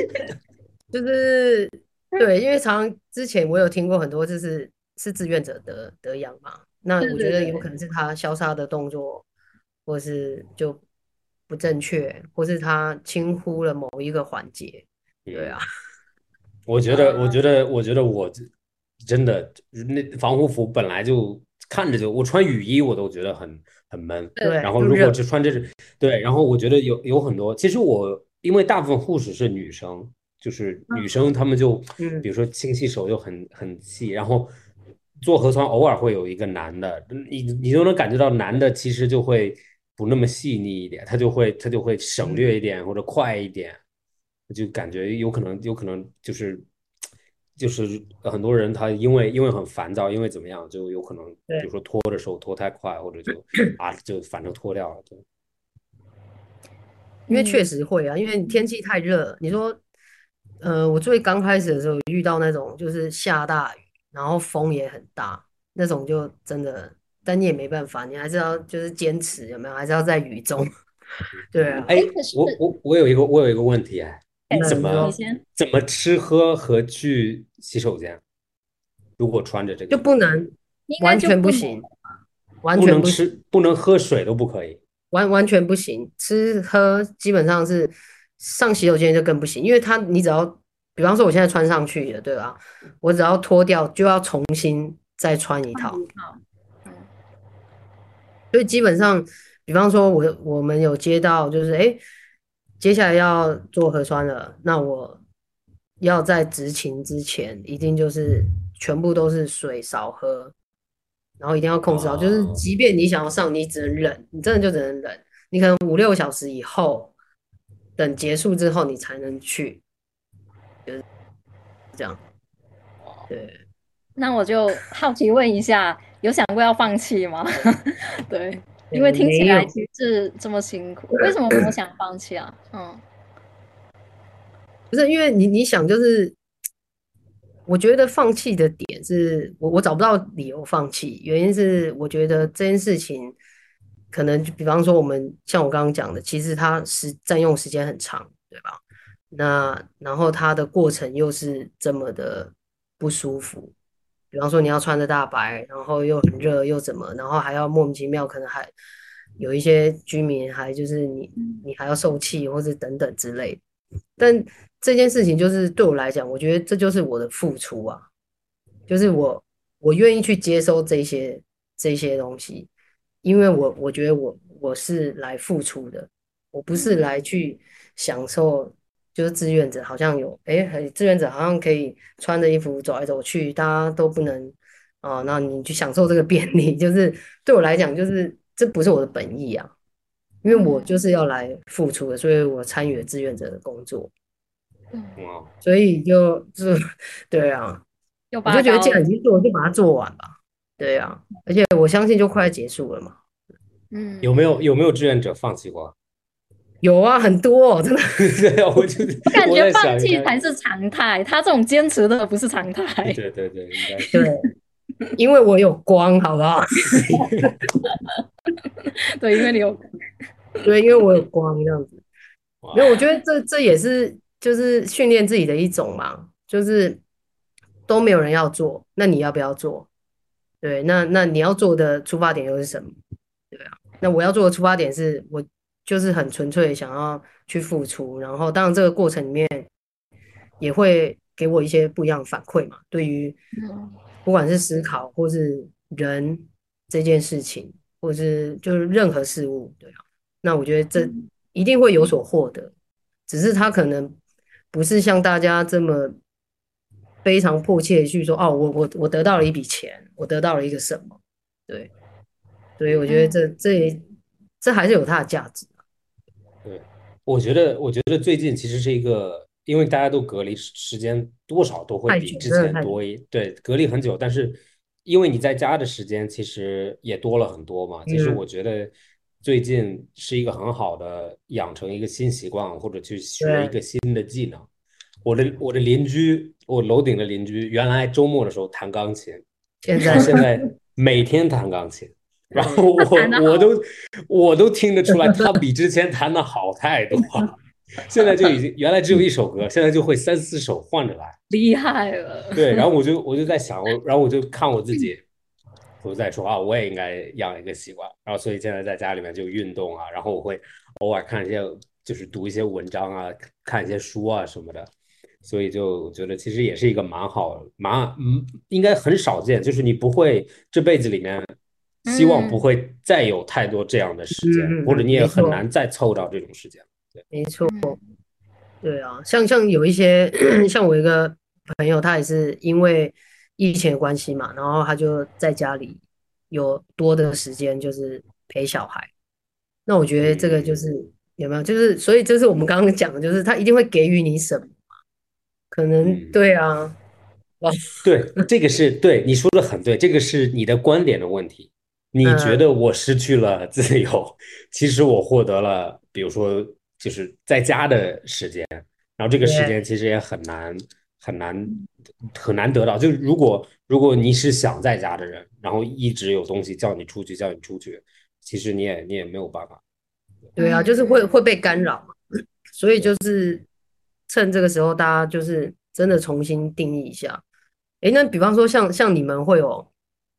就是对，因为常之前我有听过很多，就是是志愿者得得阳嘛。那我觉得有可能是他消杀的动作，或是就不正确，或是他轻忽了某一个环节。对啊。我觉得，我觉得，我觉得我真的那防护服本来就看着就，我穿雨衣我都觉得很。很闷，对。然后如果只穿这种，对。然后我觉得有有很多，其实我因为大部分护士是女生，就是女生，她们就，比如说清洗手就很很细。然后做核酸偶尔会有一个男的，你你都能感觉到男的其实就会不那么细腻一点，他就会他就会省略一点或者快一点，就感觉有可能有可能就是。就是很多人他因为因为很烦躁，因为怎么样就有可能，比如说拖的时候拖太快，或者就 啊就反正脱掉了。对，因为确实会啊，因为天气太热。你说，呃，我最刚开始的时候遇到那种就是下大雨，然后风也很大，那种就真的，但你也没办法，你还是要就是坚持，有没有？还是要在雨中。对啊。哎，我我我有一个我有一个问题哎。怎么怎么吃喝和去洗手间？如果穿着这个就不能完全不行，完全不行，吃不能喝水都不可以。完完全不行。吃喝基本上是上洗手间就更不行，因为它你只要，比方说我现在穿上去了，对吧？我只要脱掉就要重新再穿一套。所以基本上，比方说我我们有接到就是哎，诶接下来要做核酸了，那我要在执勤之前，一定就是全部都是水少喝，然后一定要控制好，就是哦即便你想要上，你只能忍，你真的就只能忍，你可能五六个小时以后，等结束之后你才能去，就是这样。对，那我就好奇问一下，有想过要放弃吗？对，因为听起来其实是这么辛苦，为什么我想放弃啊？嗯 不是因为你你想就是，我觉得放弃的点是我我找不到理由放弃，原因是我觉得这件事情可能就比方说我们像我刚刚讲的，其实它是占用时间很长，对吧？那然后它的过程又是这么的不舒服，比方说你要穿着大白，然后又很热又怎么，然后还要莫名其妙，可能还有一些居民还就是你你还要受气或者等等之类。的。但这件事情就是对我来讲，我觉得这就是我的付出啊，就是我我愿意去接收这些这些东西，因为我我觉得我我是来付出的，我不是来去享受，就是志愿者好像有哎，很志愿者好像可以穿着衣服走来走去，大家都不能啊，那你去享受这个便利，就是对我来讲，就是这不是我的本意啊。因为我就是要来付出的，所以我参与了志愿者的工作，哇，所以就就对啊，我就觉得既然已经做，就把它做完吧。对啊，而且我相信就快结束了嘛。嗯有没有有没有志愿者放弃过？有啊，很多哦，真的。对啊，我就感我感觉放弃才是常态，他这种坚持的不是常态。对对对，应该对，因为我有光，好不好？对，因为你有对，因为我有光这样子。因为，我觉得这这也是就是训练自己的一种嘛，就是都没有人要做，那你要不要做？对，那那你要做的出发点又是什么？对啊，那我要做的出发点是我就是很纯粹想要去付出，然后当然这个过程里面也会给我一些不一样的反馈嘛，对于嗯。不管是思考或是人这件事情，或是就是任何事物，对啊，那我觉得这一定会有所获得，只是他可能不是像大家这么非常迫切的去说，哦，我我我得到了一笔钱，我得到了一个什么，对，所以我觉得这这也这还是有它的价值。我觉得，我觉得最近其实是一个，因为大家都隔离时时间多少都会比之前多一，对，隔离很久，但是因为你在家的时间其实也多了很多嘛。其实嗯我觉得最近是一个很好的养成一个新习惯或者去学一个新的技能。我的我的邻居，我楼顶的邻居，原来周末的时候弹钢琴，现在现 在每天弹钢琴，然后我我都我都听得出来，他比之前弹的好太多了。现在就已经原来只有一首歌，现在就会三四首换着来。厉害了。对，然后我就我就在想，我然后我就看我自己，我就在说啊，我也应该养一个习惯。然后所以现在在家里面就运动啊，然后我会偶尔看一些，就是读一些文章啊，看一些书啊什么的。所以就觉得其实也是一个蛮好蛮嗯，应该很少见，就是你不会这辈子里面希望不会再有太多这样的时间，或者你也很难再凑到这种时间。对没错，对啊，像像有一些 像我一个朋友，他也是因为疫情的关系嘛，然后他就在家里有多的时间，就是陪小孩。那我觉得这个就是有没有，就是所以这是我们刚刚讲的，就是他一定会给予你什么，可能嗯对啊，对，这个是对你说的很对，这个是你的观点的问题。你觉嗯得我失去了自由，其实我获得了，比如说就是在家的时间，然后这个时间其实也很难很难很难得到。就是如果如果你是想在家的人，然后一直有东西叫你出去叫你出去，其实你也你也没有办法。对啊，就是会会被干扰嘛，所以就是趁这个时候，大家就是真的重新定义一下。诶，那比方说像像你们会有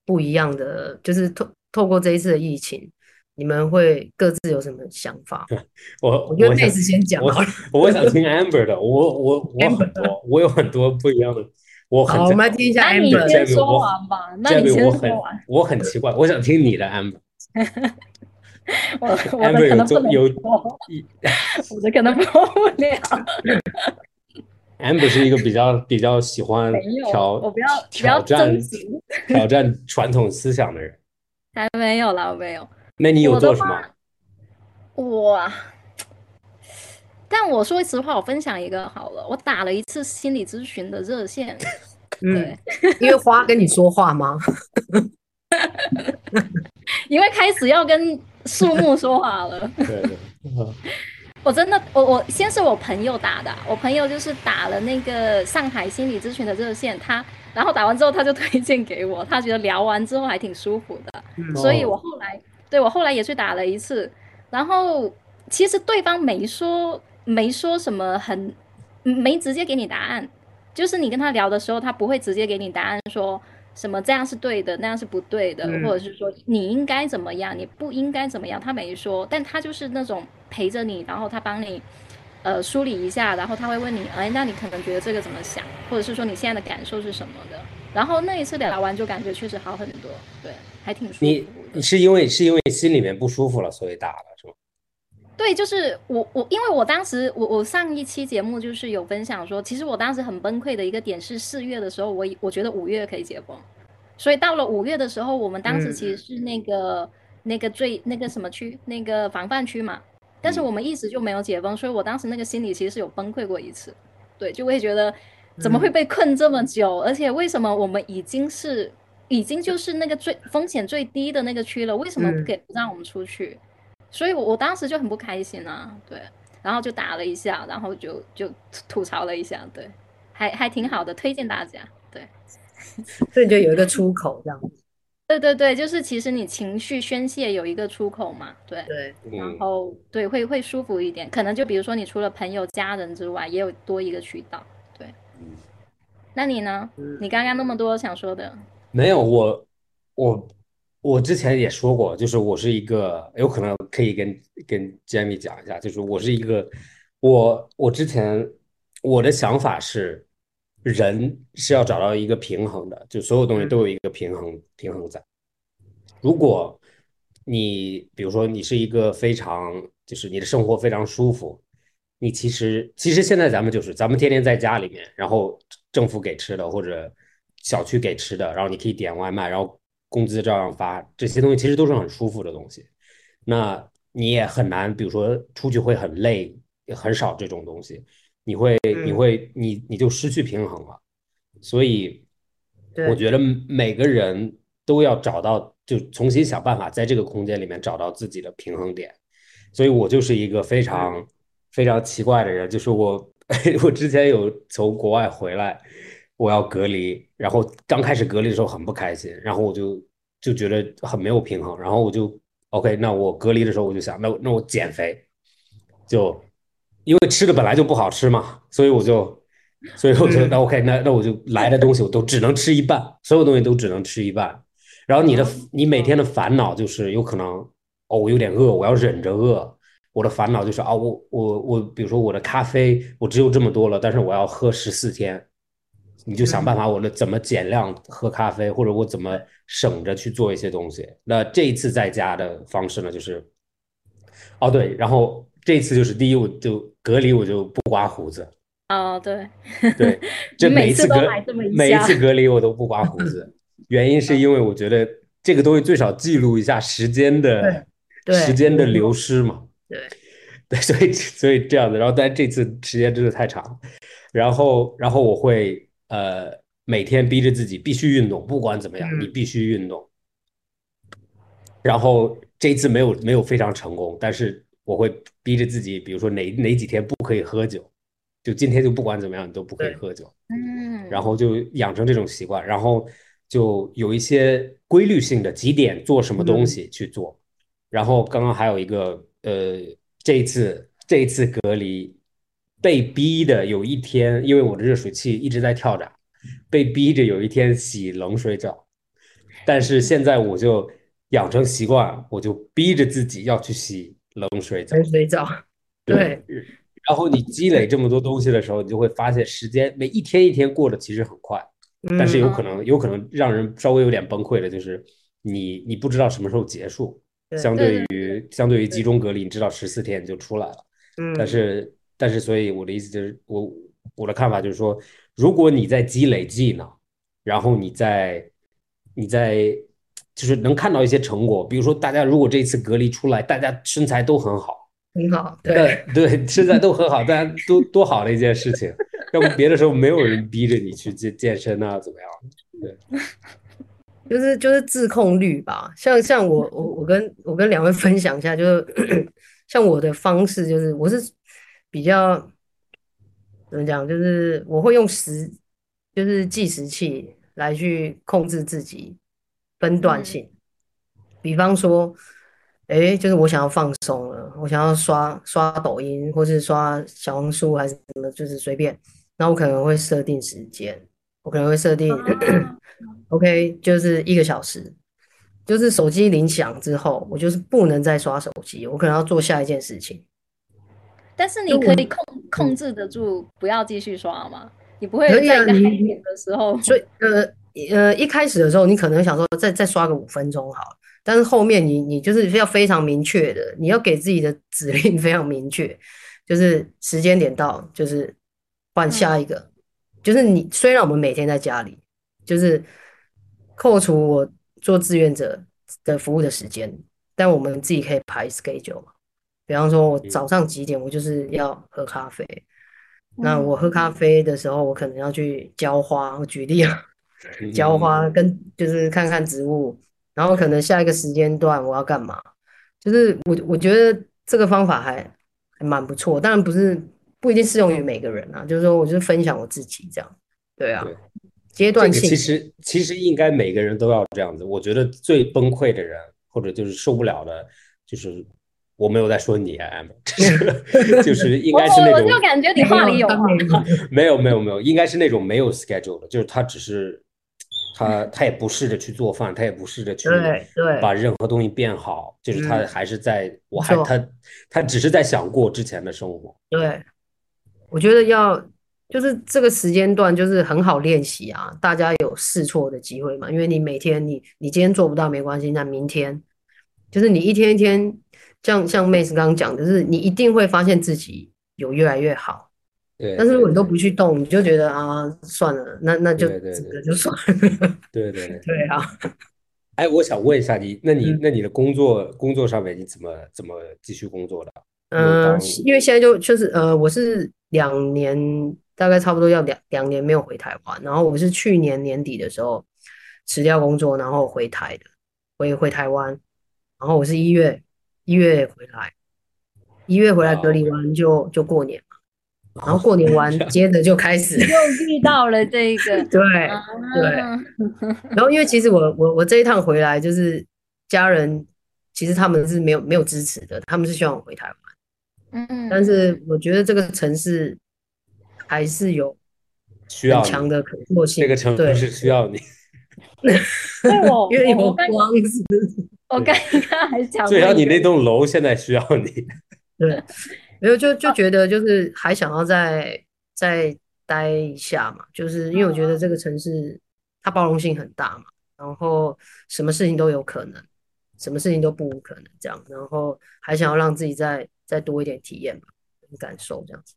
不一样的，就是透透过这一次的疫情，你们会各自有什么想法？我我觉得我想 Mace 先讲我好了。我想听 Amber 的，我我我很多，我有很多不一样的，我很好，我们来听一下那你 Amber。先说完吧，那你先说完。我很奇怪，我想听你的 Amber。我我 Amber 可能不能做有我的可能播不了。Amber 是一个比较比较喜欢，挑我不要挑战，挑战传统思想的人。还没有啦，我没有。那你有做什么？我！但我说实话，我分享一个好了，我打了一次心理咨询的热线，嗯对，，因为花跟你说话吗？因为开始要跟树木说话了。对对，嗯我真的，我我先是我朋友打的啊，我朋友就是打了那个上海心理咨询的热线，他然后打完之后他就推荐给我，他觉得聊完之后还挺舒服的，嗯。所以哦我后来对我后来也去打了一次，然后其实对方没说没说什么很没直接给你答案，就是你跟他聊的时候，他不会直接给你答案说什么这样是对的，那样是不对的，嗯。或者是说你应该怎么样，你不应该怎么样，他没说，但他就是那种陪着你，然后他帮你。呃，梳理一下，然后他会问你，哎，那你可能觉得这个怎么想，或者是说你现在的感受是什么的？然后那一次聊完就感觉确实好很多，对，还挺舒服你。你是因为是因为心里面不舒服了，所以打了是吗？对，就是我我，因为我当时我我上一期节目就是有分享说，其实我当时很崩溃的一个点是四月的时候，我我觉得五月可以解封，所以到了五月的时候，我们当时其实是那个、那个最那个什么区，那个防范区嘛，但是嗯。我们一直就没有解封，所以我当时那个心里其实是有崩溃过一次，对，就会觉得怎么会被困这么久，而且为什么我们已经是已经就是那个最风险最低的那个区了，为什么不嗯。给不让我们出去？所以我，我当时就很不开心啊，对，然后就打了一下，然后就就吐吐槽了一下，对，还还挺好的，推荐大家，对，所以就有一个出口这样子。对对对，就是其实你情绪宣泄有一个出口嘛，对，对，然嗯，后对会会舒服一点，可能就比如说你除了朋友、家人之外，也有多一个渠道，对嗯。那你呢？嗯你刚刚那么多想说的，没有我我我之前也说过，就是我是一个有可能可以跟跟 Jamie 讲一下，就是我是一个我我之前我的想法是，人是要找到一个平衡的，就所有东西都有一个平衡平衡在。如果你比如说你是一个非常就是你的生活非常舒服，你其实其实现在咱们就是咱们天天在家里面，然后政府给吃的或者小区给吃的，然后你可以点外卖，然后工资照样发，这些东西其实都是很舒服的东西。那你也很难，比如说出去会很累，也很少这种东西，你会你嗯会你你就失去平衡了。所以我觉得每个人都要找到，就重新想办法在这个空间里面找到自己的平衡点。所以我就是一个非常非常奇怪的人，就是我 我之前有从国外回来，我要隔离，然后刚开始隔离的时候很不开心，然后我就就觉得很没有平衡，然后我就 OK，那我隔离的时候我就想，那那我减肥，就因为吃的本来就不好吃嘛，所以我就所以我就那 OK，那那我就来的东西我都只能吃一半，所有东西都只能吃一半。然后你的你每天的烦恼就是有可能哦，我有点饿，我要忍着饿。我的烦恼就是啊，我我我，比如说我的咖啡我只有这么多了，但是我要喝十四天，你就想办法我的怎么减量喝咖啡，或者我怎么省着去做一些东西。那这一次在家的方式呢，就是哦对，然后这次就是第一，我就隔离我就不刮胡子，哦，对，对，这你每次都每一次隔来这么一每一次隔离我都不刮胡子，原因是因为我觉得这个东西最少记录一下时间的对时间的流失嘛。对 对，所以所以这样的，然后但这次时间真的太长，然后然后我会呃每天逼着自己必须运动，不管怎么样，嗯你必须运动。然后这一次没有没有非常成功，但是我会逼着自己，比如说哪哪几天不可以喝酒，就今天就不管怎么样你都不可以喝酒，嗯，然后就养成这种习惯，然后就有一些规律性的几点做什么东西去做。然后刚刚还有一个呃，这一次这一次隔离，被逼的有一天，因为我的热水器一直在跳闸，被逼着有一天洗冷水澡。但是现在我就养成习惯，我就逼着自己要去洗冷水澡。冷水澡，对。然后你积累这么多东西的时候，你就会发现时间每一天一天过得其实很快，但是有可能有可能让人稍微有点崩溃的，就是你你不知道什么时候结束。相对于相对于集中隔离，你知道十四天你就出来了。嗯。但是但是，所以我的意思就是，我我的看法就是说，如果你在积累技能，然后你在你在就是能看到一些成果，比如说大家如果这次隔离出来，大家身材都很好。很好，对对，身材都很好，大家都多好的一件事情。要不别的时候没有人逼着你去健健身啊，怎么样？对，就是就是自控率吧。像像我我我跟我跟两位分享一下，就是 像我的方式，就是我是比较怎么讲，就是我会用时就是计时器来去控制自己分段性，比方说。哎，就是我想要放松了，我想要刷刷抖音，或是刷小红书，还是什么，就是随便。那我可能会设定时间，我可能会设定，OK，就是一个小时。就是手机铃响之后，我就是不能再刷手机，我可能要做下一件事情。但是你可以控控制得住，不要继续刷吗？你不会在一个黑点的时候？所以呃呃，一开始的时候，你可能想说，再再刷个五分钟好了。但是后面你你就是要非常明确的，你要给自己的指令非常明确，就是时间点到，就是换下一个。就是你虽然我们每天在家里，就是扣除我做志愿者的服务的时间，但我们自己可以排 schedule 嘛。比方说，我早上几点我就是要喝咖啡，那我喝咖啡的时候，我可能要去浇花。我举例啊，浇花跟就是看看植物。然后可能下一个时间段我要干嘛？就是我我觉得这个方法还还蛮不错，当然不是不一定适用于每个人啊。就是说，我就是分享我自己这样。对啊，阶段性。其实其实应该每个人都要这样子。我觉得最崩溃的人或者就是受不了的，就是我没有在说你啊，就是应该是那种。我就感觉你话里有话。没有没有没有，应该是那种没有 schedule 的，就是他只是。他他也不试着去做饭，他也不试着去把任何东西变好，就是他还是在，我还他他只是在想过之前的生活。对，我觉得要就是这个时间段就是很好练习啊，大家有试错的机会嘛，因为你每天你你今天做不到没关系，那明天就是你一天一天，像像妹子刚刚讲的是，你一定会发现自己有越来越好。但是如果你都不去动，你就觉得啊，算了，那那就整个就算了。对对 对啊！哎，我想问一下你，那你那你的工作工作上面你怎么怎么继续工作的？嗯，因为现在就就是呃，我是两年，大概差不多要两两年没有回台湾，然后我是去年年底的时候辞掉工作，然后回台的，回回台湾，然后我是一月一月回来，一月回来隔离完就就过年。然后过年完，接着就开始 又遇到了这个，对对。然后因为其实我我我这一趟回来，就是家人其实他们是没有没有支持的，他们是希望我回台湾。嗯但是我觉得这个城市还是有需要强的可塑性。这个城市需要你。对我，因为有光我刚刚还讲，最少你那栋楼现在需要你。对。没有，就就觉得就是还想要再再待一下嘛，就是因为我觉得这个城市它包容性很大嘛，然后什么事情都有可能，什么事情都不无可能这样，然后还想要让自己再再多一点体验吧，感受这样子。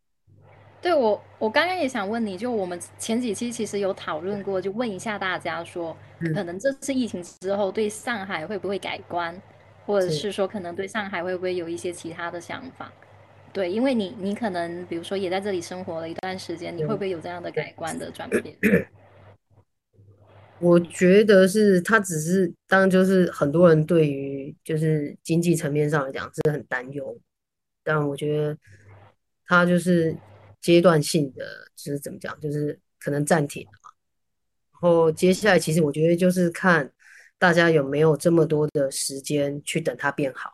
对我，我刚刚也想问你，就我们前几期其实有讨论过，就问一下大家说，可能这次疫情之后对上海会不会改观，或者是说可能对上海会不会有一些其他的想法？对，因为你你可能比如说也在这里生活了一段时间，你会不会有这样的改观的转变？我觉得是，他只是当然就是很多人对于就是经济层面上来讲是很担忧，但我觉得他就是阶段性的，就是怎么讲，就是可能暂停了嘛。然后接下来其实我觉得就是看大家有没有这么多的时间去等它变好。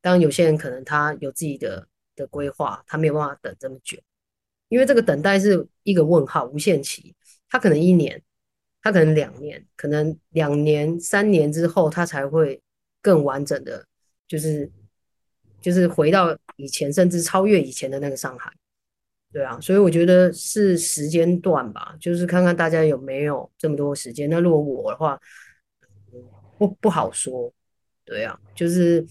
当然有些人可能他有自己的。的规划，他没有办法等这么久，因为这个等待是一个问号，无限期，他可能一年，他可能两年，可能两年、三年之后，他才会更完整的，就是就是回到以前，甚至超越以前的那个上海。对啊，所以我觉得是时间段吧，就是看看大家有没有这么多时间。那如果我的话，不不好说。对啊，就是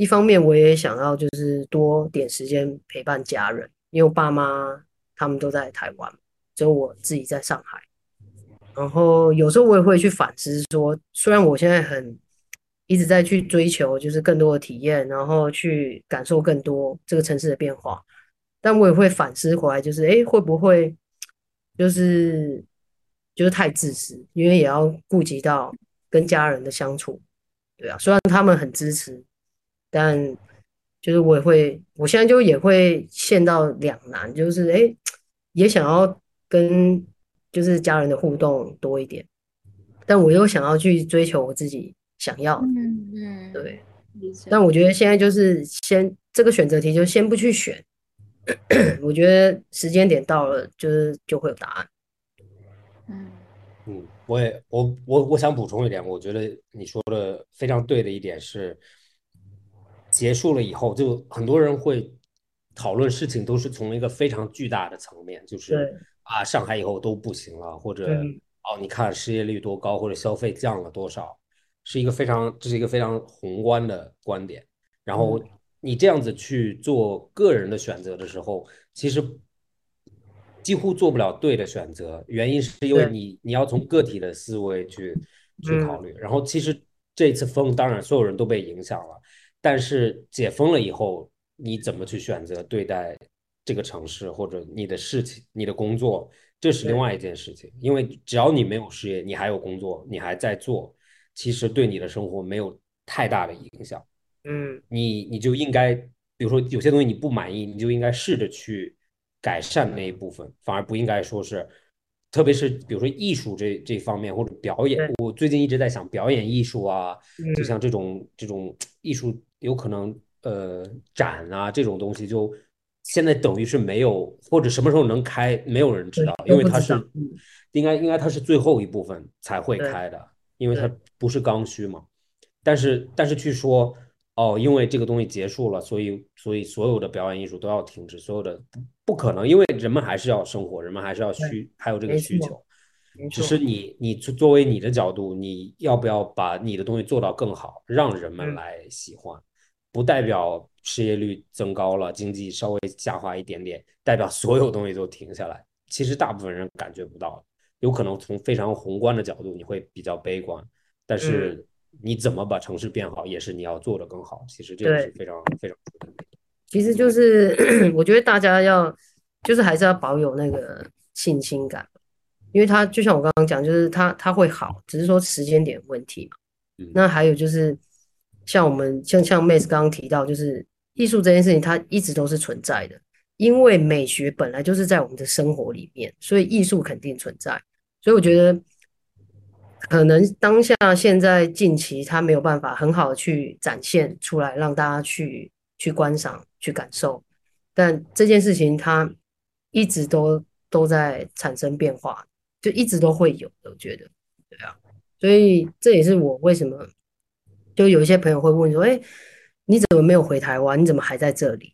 一方面我也想要就是多点时间陪伴家人，因为我爸妈他们都在台湾，只有我自己在上海。然后有时候我也会去反思说，虽然我现在很一直在去追求就是更多的体验，然后去感受更多这个城市的变化。但我也会反思回来，就是哎，会不会就是就是太自私？因为也要顾及到跟家人的相处，对啊。虽然他们很支持，但就是我也会，我现在就也会陷到两难，就是哎，也想要跟就是家人的互动多一点，但我又想要去追求我自己想要，嗯嗯，对。但我觉得现在就是先这个选择题就先不去选。我觉得时间点到了，就是就会有答案。嗯嗯，我也我我我想补充一点，我觉得你说的非常对的一点是，结束了以后，就很多人会讨论事情，都是从一个非常巨大的层面，就是啊，上海以后都不行了，或者哦，你看失业率多高，或者消费降了多少，是一个非常这是一个非常宏观的观点，然后。你这样子去做个人的选择的时候，其实几乎做不了对的选择。原因是因为你你要从个体的思维去去考虑。然后其实这次风，当然所有人都被影响了，但是解封了以后，你怎么去选择对待这个城市或者你的事情、你的工作，这是另外一件事情。因为只要你没有失业，你还有工作，你还在做，其实对你的生活没有太大的影响。嗯，你你就应该，比如说有些东西你不满意，你就应该试着去改善那一部分，反而不应该说是，特别是比如说艺术这这方面或者表演，我最近一直在想表演艺术啊，就像这种这种艺术有可能呃展啊这种东西，就现在等于是没有或者什么时候能开，没有人知道，因为它是应该应该它是最后一部分才会开的，因为它不是刚需嘛，但是但是去说。哦，因为这个东西结束了，所以所以所有的表演艺术都要停止，所有的不不可能，因为人们还是要生活，人们还是要需还有这个需求。只是你你作为你的角度，你要不要把你的东西做到更好，让人们来喜欢？不代表失业率增高了，经济稍微下滑一点点，代表所有东西都停下来。其实大部分人感觉不到，有可能从非常宏观的角度你会比较悲观，但是。你怎么把城市变好，也是你要做的更好。其实这个是非常非常。其实就是 我觉得大家要，就是还是要保有那个信心感，因为他就像我刚刚讲，就是他他会好，只是说时间点问题嘛。那还有就是像我们像像妹子刚刚提到，就是艺术这件事情，它一直都是存在的，因为美学本来就是在我们的生活里面，所以艺术肯定存在。所以我觉得。可能当下现在近期它没有办法很好的去展现出来，让大家去去观赏、去感受，但这件事情它一直都都在产生变化，就一直都会有的，我觉得，对啊，所以这也是我为什么就有一些朋友会问说，哎，你怎么没有回台湾？你怎么还在这里？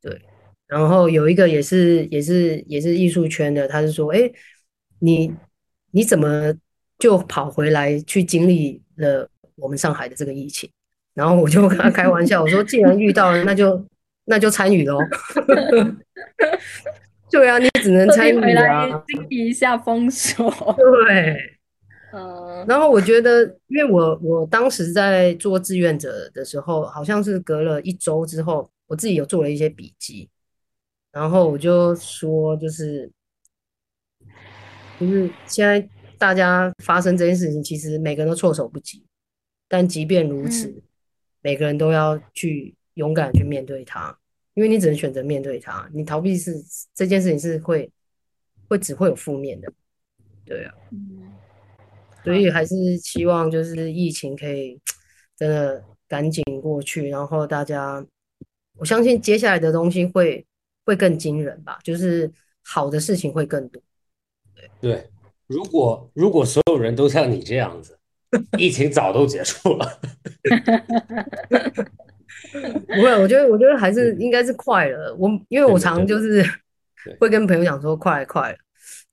对，然后有一个也是也是也是艺术圈的，他是说，哎，你你怎么？就跑回来去经历了我们上海的这个疫情，然后我就跟他开玩笑，我说既然遇到了，那就那就参与喽。对啊，你只能参与啊，经历一下封锁。对，嗯。然后我觉得，因为我我当时在做志愿者的时候，好像是隔了一周之后，我自己有做了一些笔记，然后我就说，就是就是现在。大家发生这件事情，其实每个人都措手不及。但即便如此，每个人都要去勇敢去面对它，因为你只能选择面对它。你逃避是这件事情是会会只会有负面的，对啊。所以还是希望就是疫情可以真的赶紧过去，然后大家，我相信接下来的东西会会更惊人吧。就是好的事情会更多。对，如果如果所有人都像你这样子，疫情早都结束了。不会，我觉得我觉得还是应该是快了。我因为我常就是会跟朋友讲说快快了，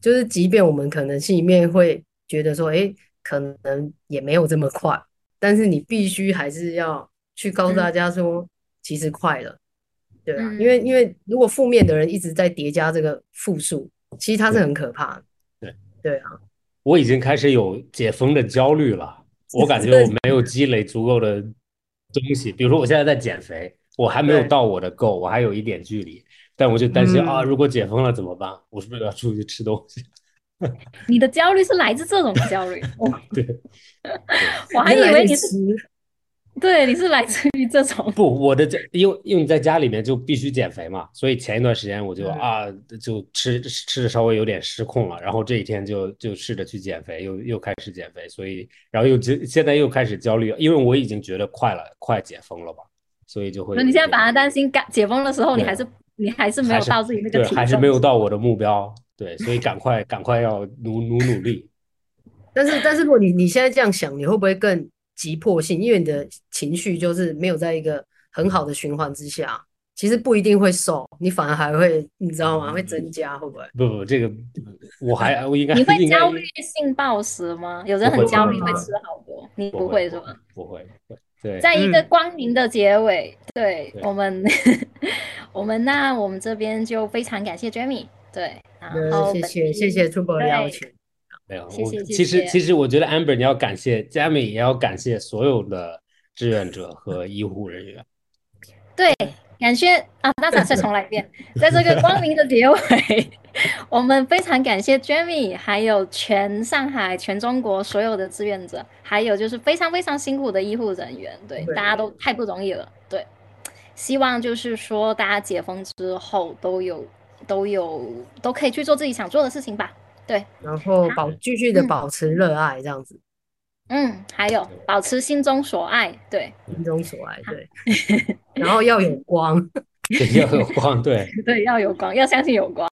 就是即便我们可能心里面会觉得说，哎，可能也没有这么快，但是你必须还是要去告诉大家说，其实快了，对啊，因为因为如果负面的人一直在叠加这个负数，其实它是很可怕的。对对啊，我已经开始有解封的焦虑了。我感觉我没有积累足够的东西，比如说我现在在减肥，我还没有到我的 goal，我还有一点距离，但我就担心啊，如果解封了怎么办？我是不是要出去吃东西？你的焦虑是来自这种焦虑？对，我还以为你是。对，你是来自于这种不，我的这因为因为你在家里面就必须减肥嘛，所以前一段时间我就啊就吃吃的稍微有点失控了，然后这一天就就试着去减肥，又又开始减肥，所以然后又现现在又开始焦虑，因为我已经觉得快了，快解封了吧，所以就会。那你现在反而担心，解封的时候你还是你还是没有到自己那个体重，还是没有到我的目标，对，所以赶快赶快要努努努力。但是但是如果你你现在这样想，你会不会更？急迫性，因为你的情绪就是没有在一个很好的循环之下，其实不一定会瘦，你反而还会，你知道吗？会增加，会不会？不不，这个我还我应该你会焦虑性暴食吗？有人很焦虑会吃好多，你不会是吗？不会，对，在一个光明的结尾，对我们，我们那我们这边就非常感谢 Jamie，对，然后谢谢谢谢朱博的邀请。没有，我其实其实我觉得 Amber 你要感谢 Jamie，也要感谢所有的志愿者和 医护人员。对，感谢啊，那咱再重来一遍，在这个光明的结尾，我们非常感谢 Jamie，还有全上海、全中国所有的志愿者，还有就是非常非常辛苦的医护人员，对，大家都太不容易了。对，希望就是说大家解封之后都有都有都可以去做自己想做的事情吧。对，然后保继续的保持热爱这样子，嗯，还有保持心中所爱，对，心中所爱，对，然后要有光，要有光，对，对，要有光，要相信有光，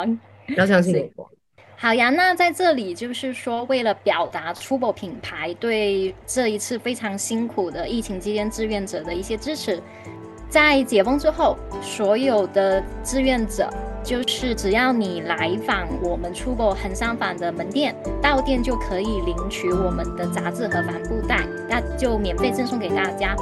要相信有光。好呀，那在这里就是说，为了表达 Trouble 品牌对这一次非常辛苦的疫情期间志愿者的一些支持。在解封之后，所有的志愿者，就是只要你来访我们初博横山坊的门店，到店就可以领取我们的杂志和帆布袋，那就免费赠送给大家。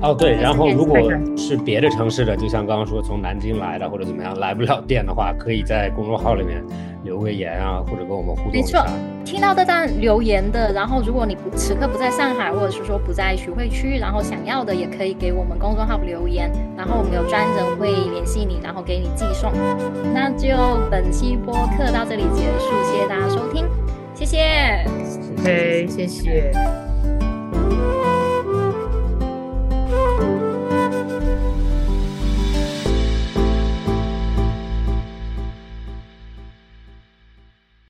哦，对，然后如果是别的城市的，就像刚刚说从南京来的或者怎么样来不了店的话，可以在公众号里面留个言啊，或者跟我们互动没错，听到这段留言的，然后如果你不此刻不在上海，或者是说不在徐汇区，然后想要的也可以给我们公众号留言，然后我们有专人会联系你，然后给你寄送。那就本期播客到这里结束，谢谢大家收听，谢谢，OK，谢谢。